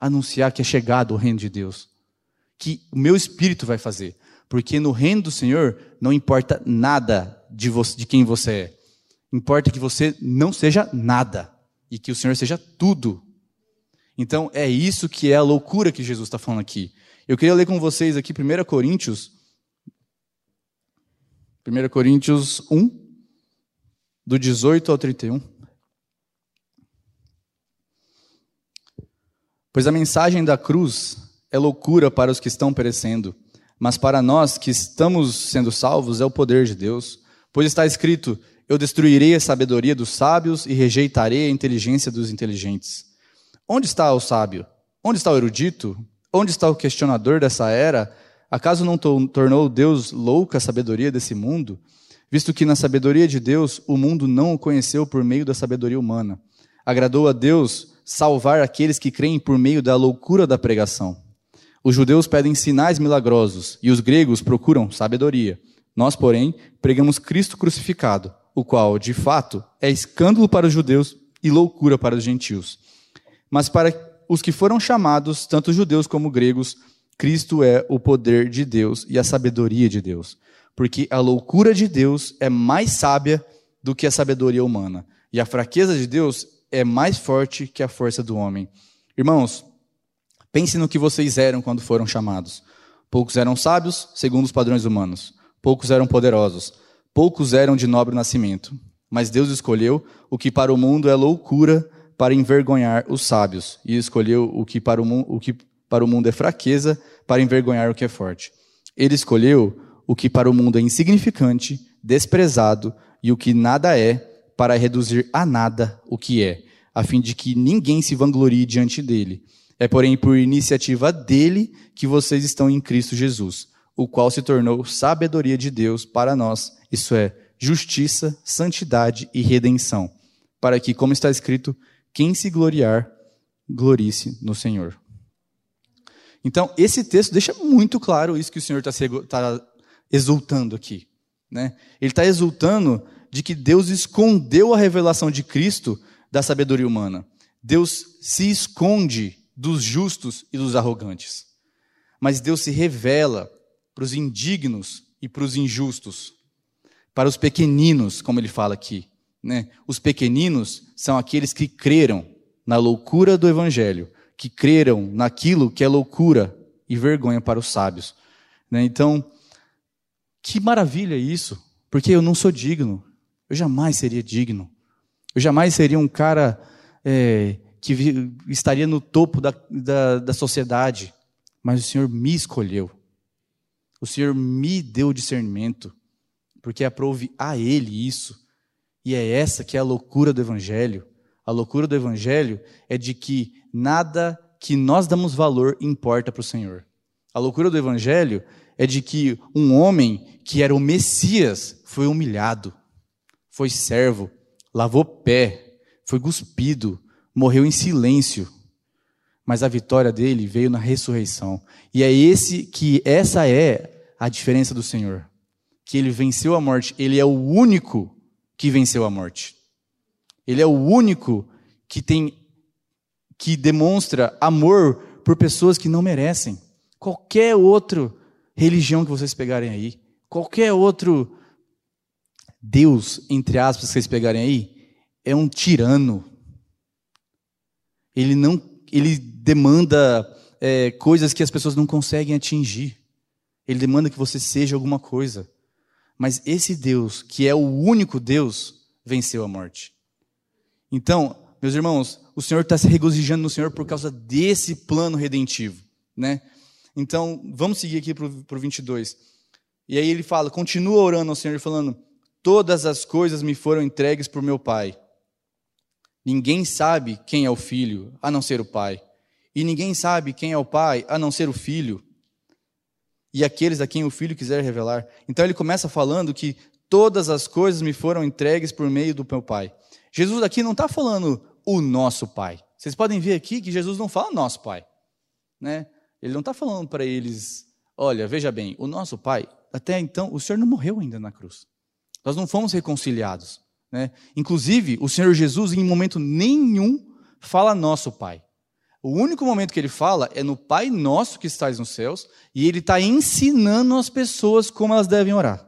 A: anunciar que é chegado o reino de Deus. Que o meu espírito vai fazer. Porque no reino do Senhor não importa nada de, você, de quem você é. Importa que você não seja nada. E que o Senhor seja tudo. Então é isso que é a loucura que Jesus está falando aqui. Eu queria ler com vocês aqui 1 Coríntios. 1 Coríntios 1, do 18 ao 31. Pois a mensagem da cruz é loucura para os que estão perecendo, mas para nós que estamos sendo salvos é o poder de Deus. Pois está escrito: Eu destruirei a sabedoria dos sábios e rejeitarei a inteligência dos inteligentes. Onde está o sábio? Onde está o erudito? Onde está o questionador dessa era? Acaso não tornou Deus louca a sabedoria desse mundo? Visto que na sabedoria de Deus o mundo não o conheceu por meio da sabedoria humana. Agradou a Deus salvar aqueles que creem por meio da loucura da pregação. Os judeus pedem sinais milagrosos e os gregos procuram sabedoria. Nós, porém, pregamos Cristo crucificado, o qual, de fato, é escândalo para os judeus e loucura para os gentios. Mas para os que foram chamados, tanto judeus como gregos, Cristo é o poder de Deus e a sabedoria de Deus. Porque a loucura de Deus é mais sábia do que a sabedoria humana, e a fraqueza de Deus é mais forte que a força do homem. Irmãos, pense no que vocês eram quando foram chamados. Poucos eram sábios, segundo os padrões humanos. Poucos eram poderosos. Poucos eram de nobre nascimento. Mas Deus escolheu o que para o mundo é loucura para envergonhar os sábios, e escolheu o que para o, o, que para o mundo é fraqueza para envergonhar o que é forte. Ele escolheu o que para o mundo é insignificante, desprezado e o que nada é, para reduzir a nada o que é, a fim de que ninguém se vanglorie diante dele. É, porém, por iniciativa dele que vocês estão em Cristo Jesus, o qual se tornou sabedoria de Deus para nós, isso é, justiça, santidade e redenção, para que, como está escrito, quem se gloriar, glorice no Senhor. Então, esse texto deixa muito claro isso que o Senhor está tá exultando aqui. Né? Ele está exultando de que Deus escondeu a revelação de Cristo da sabedoria humana. Deus se esconde dos justos e dos arrogantes. Mas Deus se revela para os indignos e para os injustos, para os pequeninos, como ele fala aqui. Né? Os pequeninos são aqueles que creram na loucura do Evangelho, que creram naquilo que é loucura e vergonha para os sábios. Né? Então, que maravilha isso! porque eu não sou digno. Eu jamais seria digno. Eu jamais seria um cara é, que estaria no topo da, da, da sociedade. Mas o Senhor me escolheu. O Senhor me deu discernimento, porque aprove a Ele isso. E é essa que é a loucura do Evangelho. A loucura do Evangelho é de que nada que nós damos valor importa para o Senhor. A loucura do Evangelho é de que um homem que era o Messias foi humilhado, foi servo, lavou pé, foi cuspido, morreu em silêncio. Mas a vitória dele veio na ressurreição. E é esse que essa é a diferença do Senhor. Que ele venceu a morte, ele é o único que venceu a morte. Ele é o único que tem que demonstra amor por pessoas que não merecem. Qualquer outra religião que vocês pegarem aí, qualquer outro Deus, entre aspas, que vocês pegarem aí, é um tirano. Ele não, ele demanda é, coisas que as pessoas não conseguem atingir. Ele demanda que você seja alguma coisa. Mas esse Deus, que é o único Deus, venceu a morte. Então, meus irmãos, o Senhor está se regozijando no Senhor por causa desse plano redentivo, né? Então, vamos seguir aqui para o 22. E aí ele fala, continua orando ao Senhor, falando, todas as coisas me foram entregues por meu Pai. Ninguém sabe quem é o Filho, a não ser o Pai. E ninguém sabe quem é o Pai, a não ser o Filho. E aqueles a quem o Filho quiser revelar. Então ele começa falando que todas as coisas me foram entregues por meio do meu Pai. Jesus aqui não está falando o nosso Pai. Vocês podem ver aqui que Jesus não fala nosso Pai. Né? Ele não está falando para eles, olha, veja bem, o nosso Pai, até então, o Senhor não morreu ainda na cruz. Nós não fomos reconciliados. Né? Inclusive, o Senhor Jesus, em momento nenhum, fala nosso Pai. O único momento que ele fala é no Pai Nosso que estás nos céus, e ele está ensinando as pessoas como elas devem orar.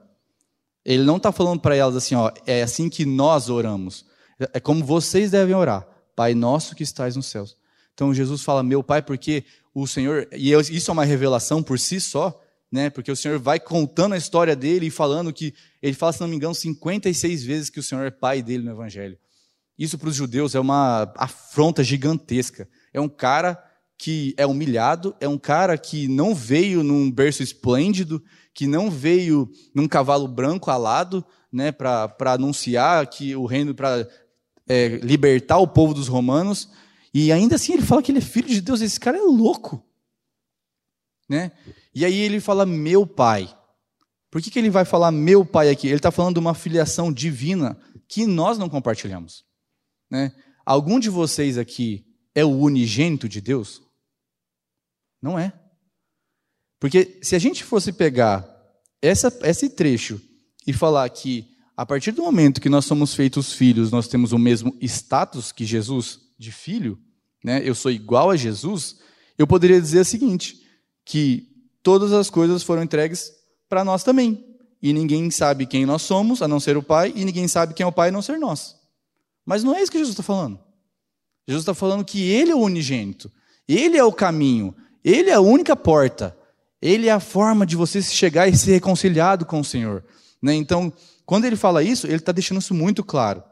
A: Ele não está falando para elas assim, ó, é assim que nós oramos. É como vocês devem orar. Pai Nosso que estás nos céus. Então Jesus fala, meu Pai, porque o Senhor, e isso é uma revelação por si só, né? Porque o Senhor vai contando a história dele e falando que ele fala, se não me engano, 56 vezes que o Senhor é pai dele no evangelho. Isso para os judeus é uma afronta gigantesca. É um cara que é humilhado, é um cara que não veio num berço esplêndido, que não veio num cavalo branco alado, né, para anunciar que o reino para é, libertar o povo dos romanos. E ainda assim ele fala que ele é filho de Deus. Esse cara é louco. Né? E aí ele fala, meu pai. Por que, que ele vai falar meu pai aqui? Ele está falando de uma filiação divina que nós não compartilhamos. Né? Algum de vocês aqui é o unigênito de Deus? Não é. Porque se a gente fosse pegar essa, esse trecho e falar que a partir do momento que nós somos feitos filhos, nós temos o mesmo status que Jesus de filho, né? eu sou igual a Jesus, eu poderia dizer o seguinte, que todas as coisas foram entregues para nós também. E ninguém sabe quem nós somos, a não ser o Pai, e ninguém sabe quem é o Pai, a não ser nós. Mas não é isso que Jesus está falando. Jesus está falando que Ele é o unigênito, Ele é o caminho, Ele é a única porta, Ele é a forma de você chegar e ser reconciliado com o Senhor. Né? Então, quando ele fala isso, ele está deixando isso muito claro,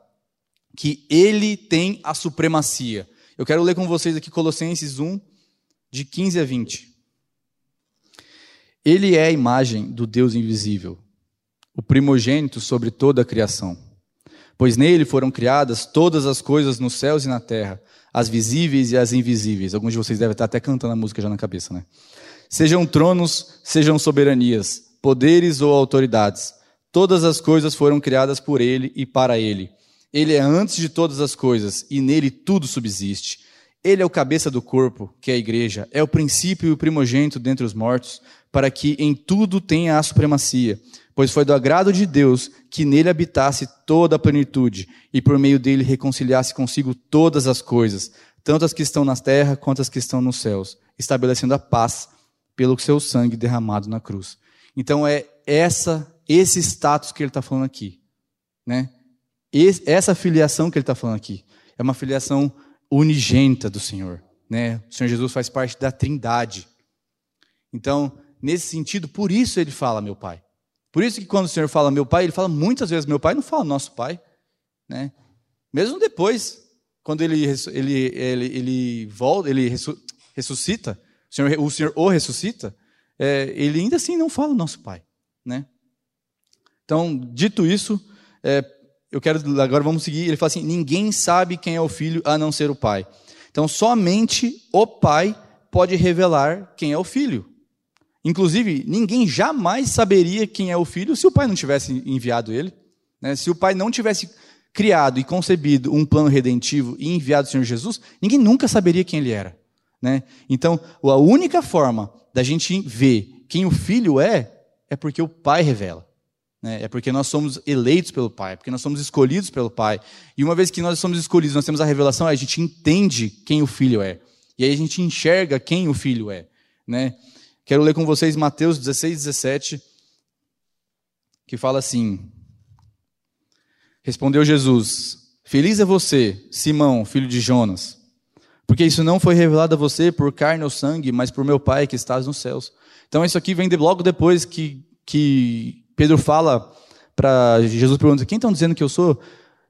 A: que Ele tem a supremacia. Eu quero ler com vocês aqui Colossenses 1, de 15 a 20. Ele é a imagem do Deus invisível, o primogênito sobre toda a criação. Pois nele foram criadas todas as coisas nos céus e na terra, as visíveis e as invisíveis. Alguns de vocês devem estar até cantando a música já na cabeça, né? Sejam tronos, sejam soberanias, poderes ou autoridades. Todas as coisas foram criadas por ele e para ele. Ele é antes de todas as coisas e nele tudo subsiste. Ele é o cabeça do corpo, que é a igreja, é o princípio e o primogênito dentre os mortos, para que em tudo tenha a supremacia, pois foi do agrado de Deus que nele habitasse toda a plenitude e por meio dele reconciliasse consigo todas as coisas, tanto as que estão na terra quanto as que estão nos céus, estabelecendo a paz pelo seu sangue derramado na cruz. Então é essa esse status que ele está falando aqui, né? Essa filiação que ele está falando aqui é uma filiação unigênita do Senhor, né? O Senhor Jesus faz parte da Trindade. Então Nesse sentido, por isso ele fala, meu pai. Por isso que quando o Senhor fala meu pai, ele fala muitas vezes meu pai, não fala nosso pai. Né? Mesmo depois, quando ele, ele, ele, ele volta, ele ressuscita, o Senhor o, Senhor o ressuscita, é, ele ainda assim não fala nosso pai. Né? Então, dito isso, é, eu quero agora vamos seguir. Ele fala assim: ninguém sabe quem é o filho a não ser o pai. Então, somente o pai pode revelar quem é o filho. Inclusive, ninguém jamais saberia quem é o filho se o pai não tivesse enviado ele. Né? Se o pai não tivesse criado e concebido um plano redentivo e enviado o Senhor Jesus, ninguém nunca saberia quem ele era. Né? Então, a única forma da gente ver quem o filho é, é porque o pai revela. Né? É porque nós somos eleitos pelo Pai, é porque nós somos escolhidos pelo Pai. E uma vez que nós somos escolhidos, nós temos a revelação, a gente entende quem o Filho é. E aí a gente enxerga quem o Filho é. Né? Quero ler com vocês Mateus 16, 17, que fala assim: Respondeu Jesus: Feliz é você, Simão, filho de Jonas, porque isso não foi revelado a você por carne ou sangue, mas por meu Pai que estás nos céus. Então, isso aqui vem de, logo depois que, que Pedro fala para Jesus pergunta: "Quem estão dizendo que eu sou?"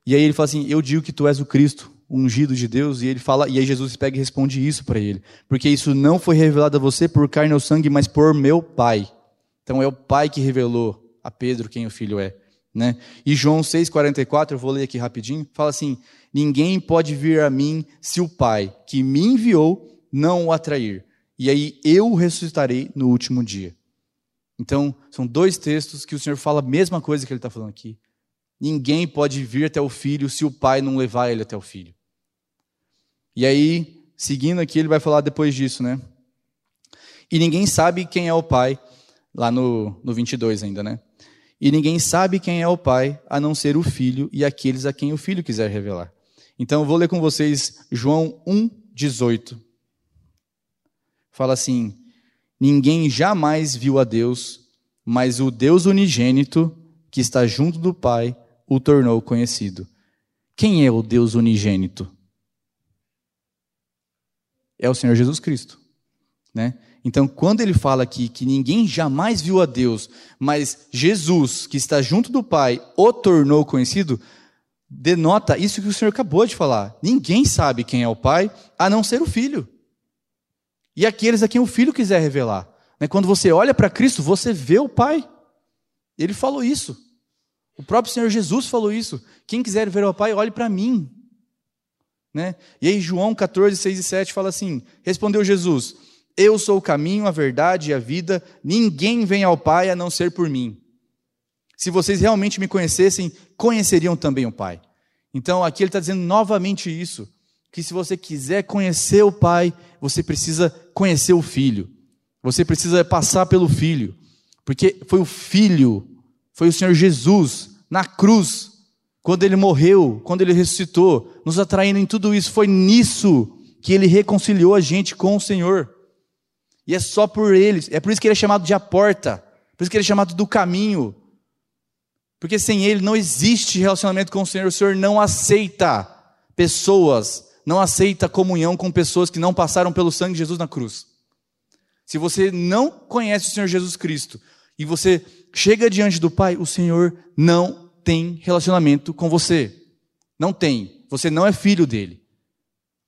A: E aí ele fala assim: "Eu digo que tu és o Cristo, ungido de Deus". E ele fala, e aí Jesus pega e responde isso para ele: "Porque isso não foi revelado a você por carne ou sangue, mas por meu Pai". Então é o Pai que revelou a Pedro quem o filho é, né? E João 6:44, eu vou ler aqui rapidinho, fala assim: "Ninguém pode vir a mim se o Pai que me enviou não o atrair, e aí eu o ressuscitarei no último dia". Então, são dois textos que o Senhor fala a mesma coisa que ele está falando aqui. Ninguém pode vir até o filho se o pai não levar ele até o filho. E aí, seguindo aqui, ele vai falar depois disso, né? E ninguém sabe quem é o pai, lá no, no 22 ainda, né? E ninguém sabe quem é o pai, a não ser o filho e aqueles a quem o filho quiser revelar. Então, eu vou ler com vocês João 1, 18. Fala assim: Ninguém jamais viu a Deus, mas o Deus unigênito, que está junto do Pai, o tornou conhecido. Quem é o Deus unigênito? É o Senhor Jesus Cristo. Né? Então, quando ele fala aqui que ninguém jamais viu a Deus, mas Jesus, que está junto do Pai, o tornou conhecido, denota isso que o Senhor acabou de falar. Ninguém sabe quem é o Pai, a não ser o Filho e aqueles a quem o Filho quiser revelar. Né, quando você olha para Cristo, você vê o Pai. Ele falou isso. O próprio Senhor Jesus falou isso. Quem quiser ver o Pai, olhe para mim. Né? E aí, João 14, 6 e 7 fala assim: Respondeu Jesus: Eu sou o caminho, a verdade e a vida, ninguém vem ao Pai a não ser por mim. Se vocês realmente me conhecessem, conheceriam também o Pai. Então, aqui ele está dizendo novamente isso: que se você quiser conhecer o Pai, você precisa conhecer o Filho. Você precisa passar pelo Filho. Porque foi o Filho, foi o Senhor Jesus, na cruz, quando ele morreu, quando ele ressuscitou, nos atraindo em tudo isso. Foi nisso que ele reconciliou a gente com o Senhor. E é só por ele. É por isso que ele é chamado de a porta. Por isso que ele é chamado do caminho. Porque sem ele não existe relacionamento com o Senhor. O Senhor não aceita pessoas não aceita comunhão com pessoas que não passaram pelo sangue de Jesus na cruz. Se você não conhece o Senhor Jesus Cristo e você chega diante do Pai, o Senhor não tem relacionamento com você. Não tem. Você não é filho dele.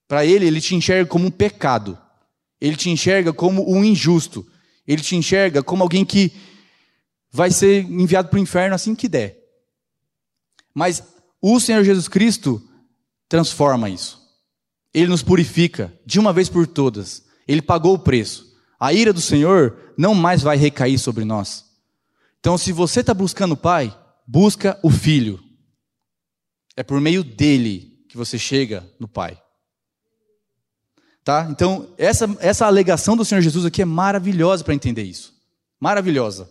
A: Para ele, ele te enxerga como um pecado. Ele te enxerga como um injusto. Ele te enxerga como alguém que vai ser enviado para o inferno assim que der. Mas o Senhor Jesus Cristo transforma isso. Ele nos purifica de uma vez por todas. Ele pagou o preço. A ira do Senhor não mais vai recair sobre nós. Então, se você está buscando o Pai, busca o Filho. É por meio dele que você chega no Pai. Tá? Então, essa, essa alegação do Senhor Jesus aqui é maravilhosa para entender isso. Maravilhosa.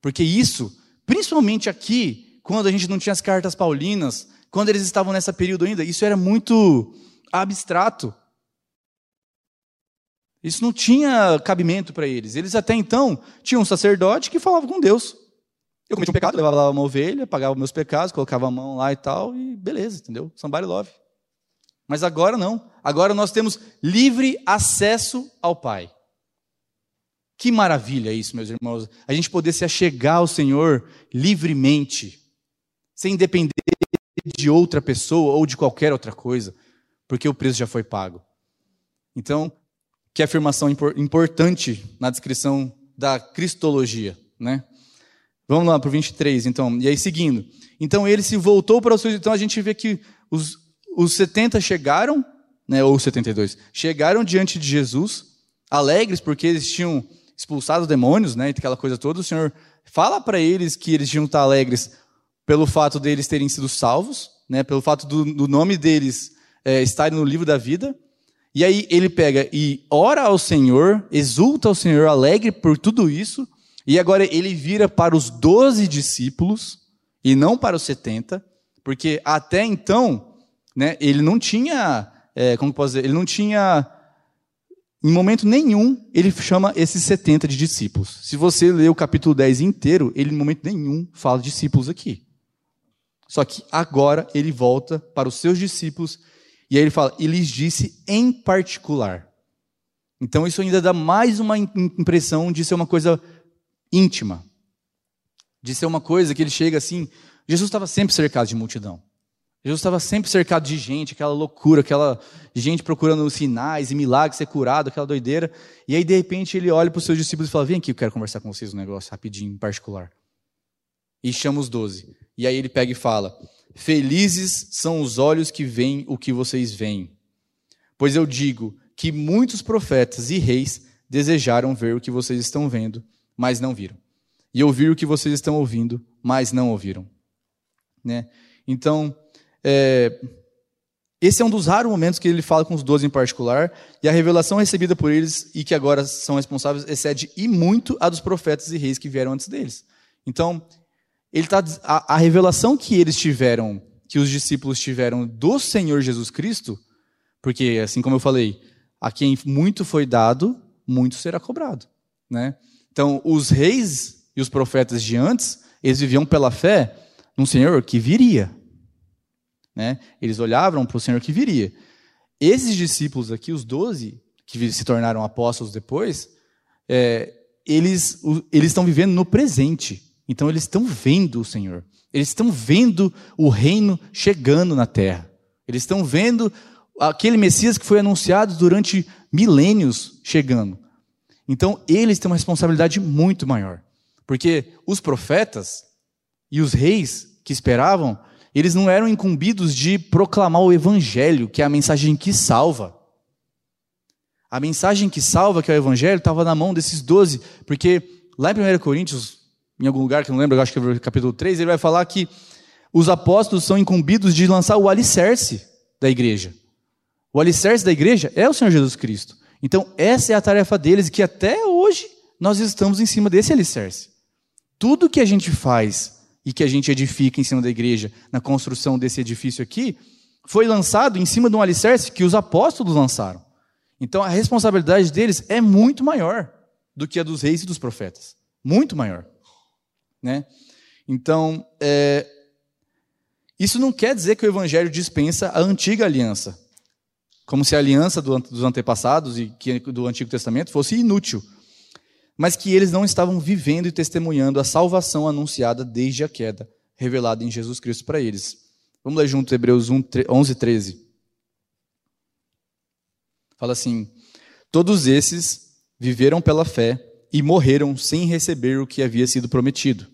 A: Porque isso, principalmente aqui, quando a gente não tinha as cartas paulinas, quando eles estavam nessa período ainda, isso era muito abstrato. Isso não tinha cabimento para eles. Eles até então tinham um sacerdote que falava com Deus. Eu cometi um pecado, levava lá uma ovelha, pagava meus pecados, colocava a mão lá e tal, e beleza, entendeu? Somebody love. Mas agora não. Agora nós temos livre acesso ao Pai. Que maravilha isso, meus irmãos. A gente poder se achegar ao Senhor livremente, sem depender de outra pessoa ou de qualquer outra coisa, porque o preço já foi pago. Então, que afirmação importante na descrição da cristologia, né? Vamos lá para o 23, então. E aí, seguindo. Então, ele se voltou para os seus. Então, a gente vê que os, os 70 chegaram, né, ou 72, chegaram diante de Jesus, alegres, porque eles tinham expulsado demônios, né, aquela coisa toda. O Senhor fala para eles que eles tinham estar alegres pelo fato deles terem sido salvos, né, pelo fato do, do nome deles é, estarem no livro da vida. E aí ele pega e ora ao Senhor, exulta ao Senhor, alegre por tudo isso. E agora ele vira para os doze discípulos e não para os setenta, porque até então né, ele não tinha, é, como posso dizer, ele não tinha, em momento nenhum, ele chama esses 70 de discípulos. Se você ler o capítulo 10 inteiro, ele em momento nenhum fala discípulos aqui. Só que agora ele volta para os seus discípulos e aí ele fala, e lhes disse em particular. Então isso ainda dá mais uma impressão de ser uma coisa íntima. De ser uma coisa que ele chega assim. Jesus estava sempre cercado de multidão. Jesus estava sempre cercado de gente, aquela loucura, aquela gente procurando sinais e milagres, ser curado, aquela doideira. E aí, de repente, ele olha para os seus discípulos e fala: Vem aqui, eu quero conversar com vocês um negócio rapidinho, em particular. E chama os doze. E aí ele pega e fala: Felizes são os olhos que veem o que vocês veem. Pois eu digo que muitos profetas e reis desejaram ver o que vocês estão vendo, mas não viram. E ouvir o que vocês estão ouvindo, mas não ouviram. Né? Então, é, esse é um dos raros momentos que ele fala com os doze em particular, e a revelação recebida por eles e que agora são responsáveis excede e muito a dos profetas e reis que vieram antes deles. Então, ele tá, a, a revelação que eles tiveram, que os discípulos tiveram do Senhor Jesus Cristo, porque, assim como eu falei, a quem muito foi dado, muito será cobrado. Né? Então, os reis e os profetas de antes, eles viviam pela fé num Senhor que viria. Né? Eles olhavam para o Senhor que viria. Esses discípulos aqui, os doze, que se tornaram apóstolos depois, é, eles, eles estão vivendo no presente. Então eles estão vendo o Senhor. Eles estão vendo o reino chegando na terra. Eles estão vendo aquele Messias que foi anunciado durante milênios chegando. Então eles têm uma responsabilidade muito maior. Porque os profetas e os reis que esperavam eles não eram incumbidos de proclamar o evangelho, que é a mensagem que salva. A mensagem que salva, que é o evangelho, estava na mão desses doze, porque lá em 1 Coríntios, em algum lugar que eu não lembro, acho que é o capítulo 3, ele vai falar que os apóstolos são incumbidos de lançar o alicerce da igreja. O alicerce da igreja é o Senhor Jesus Cristo. Então, essa é a tarefa deles, que até hoje nós estamos em cima desse alicerce. Tudo que a gente faz e que a gente edifica em cima da igreja, na construção desse edifício aqui, foi lançado em cima de um alicerce que os apóstolos lançaram. Então a responsabilidade deles é muito maior do que a dos reis e dos profetas. Muito maior. Né? Então, é... isso não quer dizer que o evangelho dispensa a antiga aliança. Como se a aliança dos antepassados e do Antigo Testamento fosse inútil mas que eles não estavam vivendo e testemunhando a salvação anunciada desde a queda, revelada em Jesus Cristo para eles. Vamos ler junto Hebreus 11, 13. Fala assim: Todos esses viveram pela fé e morreram sem receber o que havia sido prometido.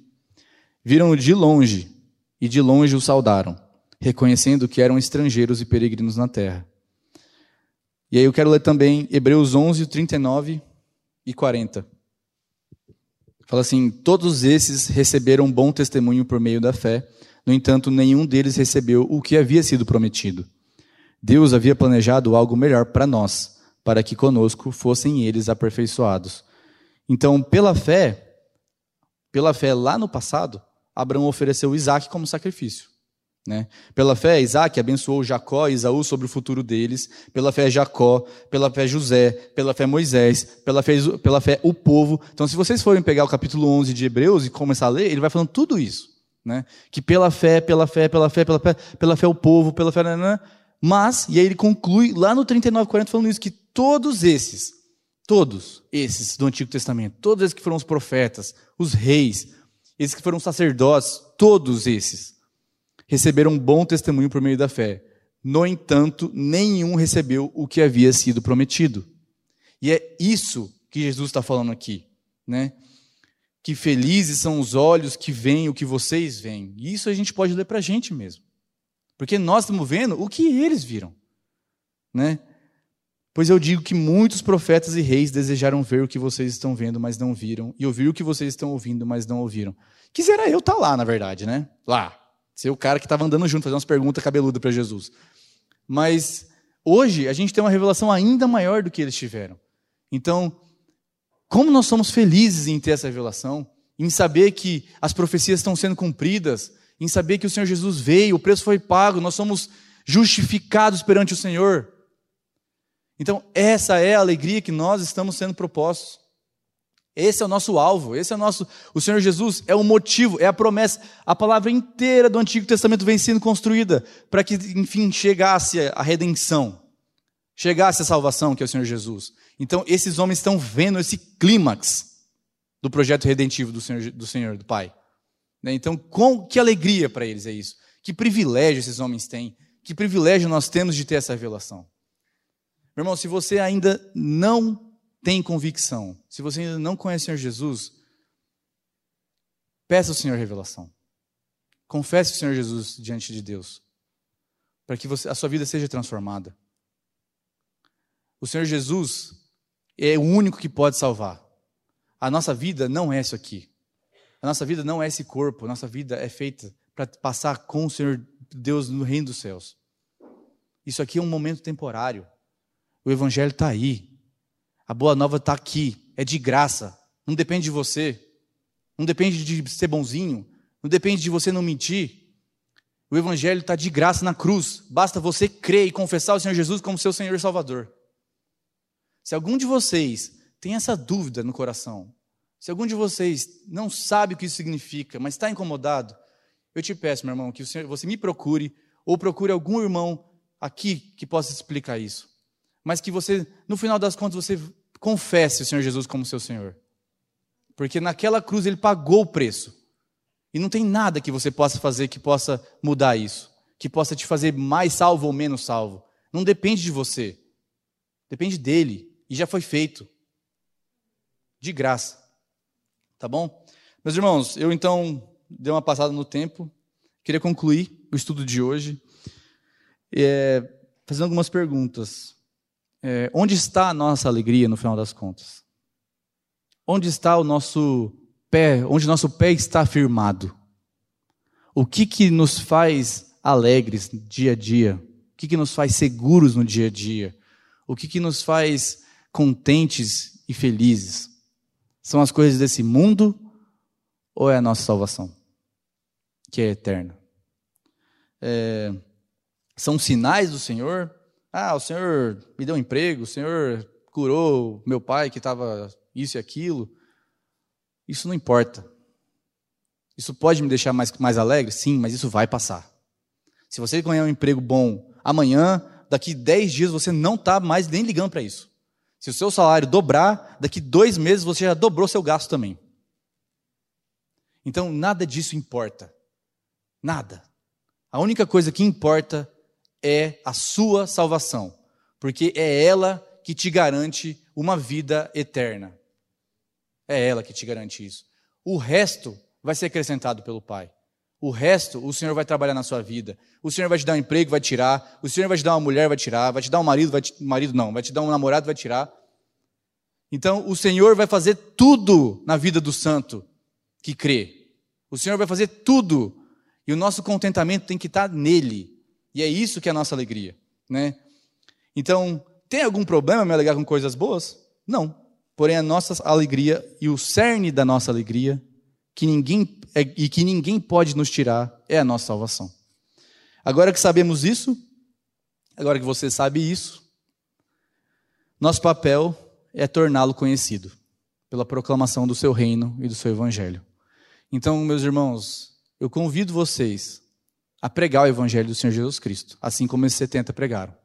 A: Viram-no de longe e de longe o saudaram, reconhecendo que eram estrangeiros e peregrinos na terra. E aí eu quero ler também Hebreus 11, 39 e 40. Fala assim: todos esses receberam bom testemunho por meio da fé, no entanto, nenhum deles recebeu o que havia sido prometido. Deus havia planejado algo melhor para nós, para que conosco fossem eles aperfeiçoados. Então, pela fé, pela fé lá no passado, Abraão ofereceu Isaac como sacrifício. Né? Pela fé, Isaac abençoou Jacó e Isaú sobre o futuro deles. Pela fé, Jacó. Pela fé, José. Pela fé, Moisés. Pela fé, pela fé, o povo. Então, se vocês forem pegar o capítulo 11 de Hebreus e começar a ler, ele vai falando tudo isso. Né? Que pela fé, pela fé, pela fé, pela fé, pela fé, o povo, pela fé. Mas, e aí ele conclui lá no 39, 40, falando isso, que todos esses Todos esses do Antigo Testamento, todos esses que foram os profetas, os reis, esses que foram sacerdotes, todos esses receberam um bom testemunho por meio da fé. No entanto, nenhum recebeu o que havia sido prometido. E é isso que Jesus está falando aqui, né? Que felizes são os olhos que veem o que vocês veem. E isso a gente pode ler para a gente mesmo. Porque nós estamos vendo o que eles viram, né? Pois eu digo que muitos profetas e reis desejaram ver o que vocês estão vendo, mas não viram, e ouvir o que vocês estão ouvindo, mas não ouviram. Quisera eu estar tá lá, na verdade, né? Lá. Ser o cara que estava andando junto, fazendo umas perguntas cabeludas para Jesus. Mas hoje a gente tem uma revelação ainda maior do que eles tiveram. Então, como nós somos felizes em ter essa revelação, em saber que as profecias estão sendo cumpridas, em saber que o Senhor Jesus veio, o preço foi pago, nós somos justificados perante o Senhor. Então, essa é a alegria que nós estamos sendo propostos. Esse é o nosso alvo, esse é o nosso. O Senhor Jesus é o motivo, é a promessa. A palavra inteira do Antigo Testamento vem sendo construída para que, enfim, chegasse a redenção, chegasse a salvação, que é o Senhor Jesus. Então, esses homens estão vendo esse clímax do projeto redentivo do Senhor, do, Senhor, do Pai. Né? Então, com, que alegria para eles é isso. Que privilégio esses homens têm. Que privilégio nós temos de ter essa revelação. Meu irmão, se você ainda não tem convicção, se você ainda não conhece o Senhor Jesus, peça ao Senhor revelação. Confesse o Senhor Jesus diante de Deus, para que você, a sua vida seja transformada. O Senhor Jesus é o único que pode salvar. A nossa vida não é isso aqui. A nossa vida não é esse corpo. A nossa vida é feita para passar com o Senhor Deus no reino dos céus. Isso aqui é um momento temporário. O Evangelho está aí. A boa nova está aqui. É de graça. Não depende de você. Não depende de ser bonzinho. Não depende de você não mentir. O Evangelho está de graça na cruz. Basta você crer e confessar o Senhor Jesus como seu Senhor e Salvador. Se algum de vocês tem essa dúvida no coração, se algum de vocês não sabe o que isso significa, mas está incomodado, eu te peço, meu irmão, que você me procure ou procure algum irmão aqui que possa explicar isso mas que você, no final das contas, você confesse o Senhor Jesus como seu Senhor. Porque naquela cruz ele pagou o preço. E não tem nada que você possa fazer que possa mudar isso, que possa te fazer mais salvo ou menos salvo. Não depende de você. Depende dele. E já foi feito. De graça. Tá bom? Meus irmãos, eu então dei uma passada no tempo. Queria concluir o estudo de hoje. É, fazendo algumas perguntas. É, onde está a nossa alegria no final das contas? Onde está o nosso pé, onde nosso pé está firmado? O que que nos faz alegres dia a dia? O que que nos faz seguros no dia a dia? O que que nos faz contentes e felizes? São as coisas desse mundo ou é a nossa salvação, que é eterna? É, são sinais do Senhor ah, o Senhor me deu um emprego, o Senhor curou meu pai que estava isso e aquilo. Isso não importa. Isso pode me deixar mais, mais alegre? Sim, mas isso vai passar. Se você ganhar um emprego bom amanhã, daqui 10 dias você não está mais nem ligando para isso. Se o seu salário dobrar, daqui dois meses você já dobrou seu gasto também. Então, nada disso importa. Nada. A única coisa que importa é a sua salvação, porque é ela que te garante uma vida eterna. É ela que te garante isso. O resto vai ser acrescentado pelo Pai. O resto, o Senhor vai trabalhar na sua vida. O Senhor vai te dar um emprego, vai tirar. O Senhor vai te dar uma mulher, vai tirar. Vai te dar um marido, vai te... marido não, vai te dar um namorado, vai tirar. Então, o Senhor vai fazer tudo na vida do santo que crê. O Senhor vai fazer tudo. E o nosso contentamento tem que estar nele. E é isso que é a nossa alegria, né? Então, tem algum problema me alegrar com coisas boas? Não. Porém, a nossa alegria e o cerne da nossa alegria, que ninguém é, e que ninguém pode nos tirar, é a nossa salvação. Agora que sabemos isso, agora que você sabe isso, nosso papel é torná-lo conhecido pela proclamação do seu reino e do seu evangelho. Então, meus irmãos, eu convido vocês a pregar o Evangelho do Senhor Jesus Cristo, assim como esses 70 pregaram.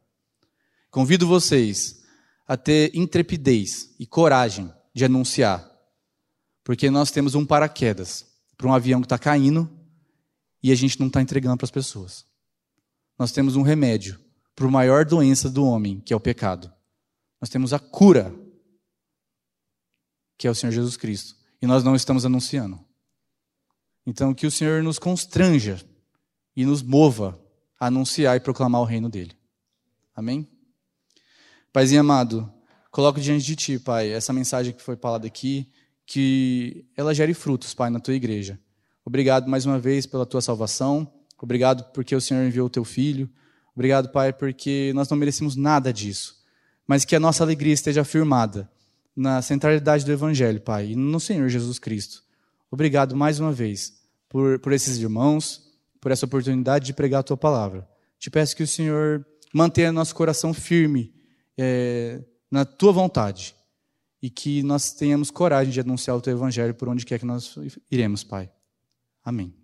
A: Convido vocês a ter intrepidez e coragem de anunciar. Porque nós temos um paraquedas para um avião que está caindo e a gente não está entregando para as pessoas. Nós temos um remédio para a maior doença do homem, que é o pecado. Nós temos a cura, que é o Senhor Jesus Cristo. E nós não estamos anunciando. Então, que o Senhor nos constranja e nos mova a anunciar e proclamar o reino dele. Amém? Paizinho amado, coloco diante de Ti, Pai, essa mensagem que foi falada aqui, que ela gere frutos, Pai, na Tua igreja. Obrigado mais uma vez pela Tua salvação. Obrigado porque o Senhor enviou o Teu Filho. Obrigado, Pai, porque nós não merecemos nada disso. Mas que a nossa alegria esteja firmada na centralidade do Evangelho, Pai, e no Senhor Jesus Cristo. Obrigado mais uma vez por, por esses irmãos, por essa oportunidade de pregar a Tua palavra. Te peço que o Senhor mantenha nosso coração firme é, na tua vontade e que nós tenhamos coragem de anunciar o teu evangelho por onde quer que nós iremos, Pai. Amém.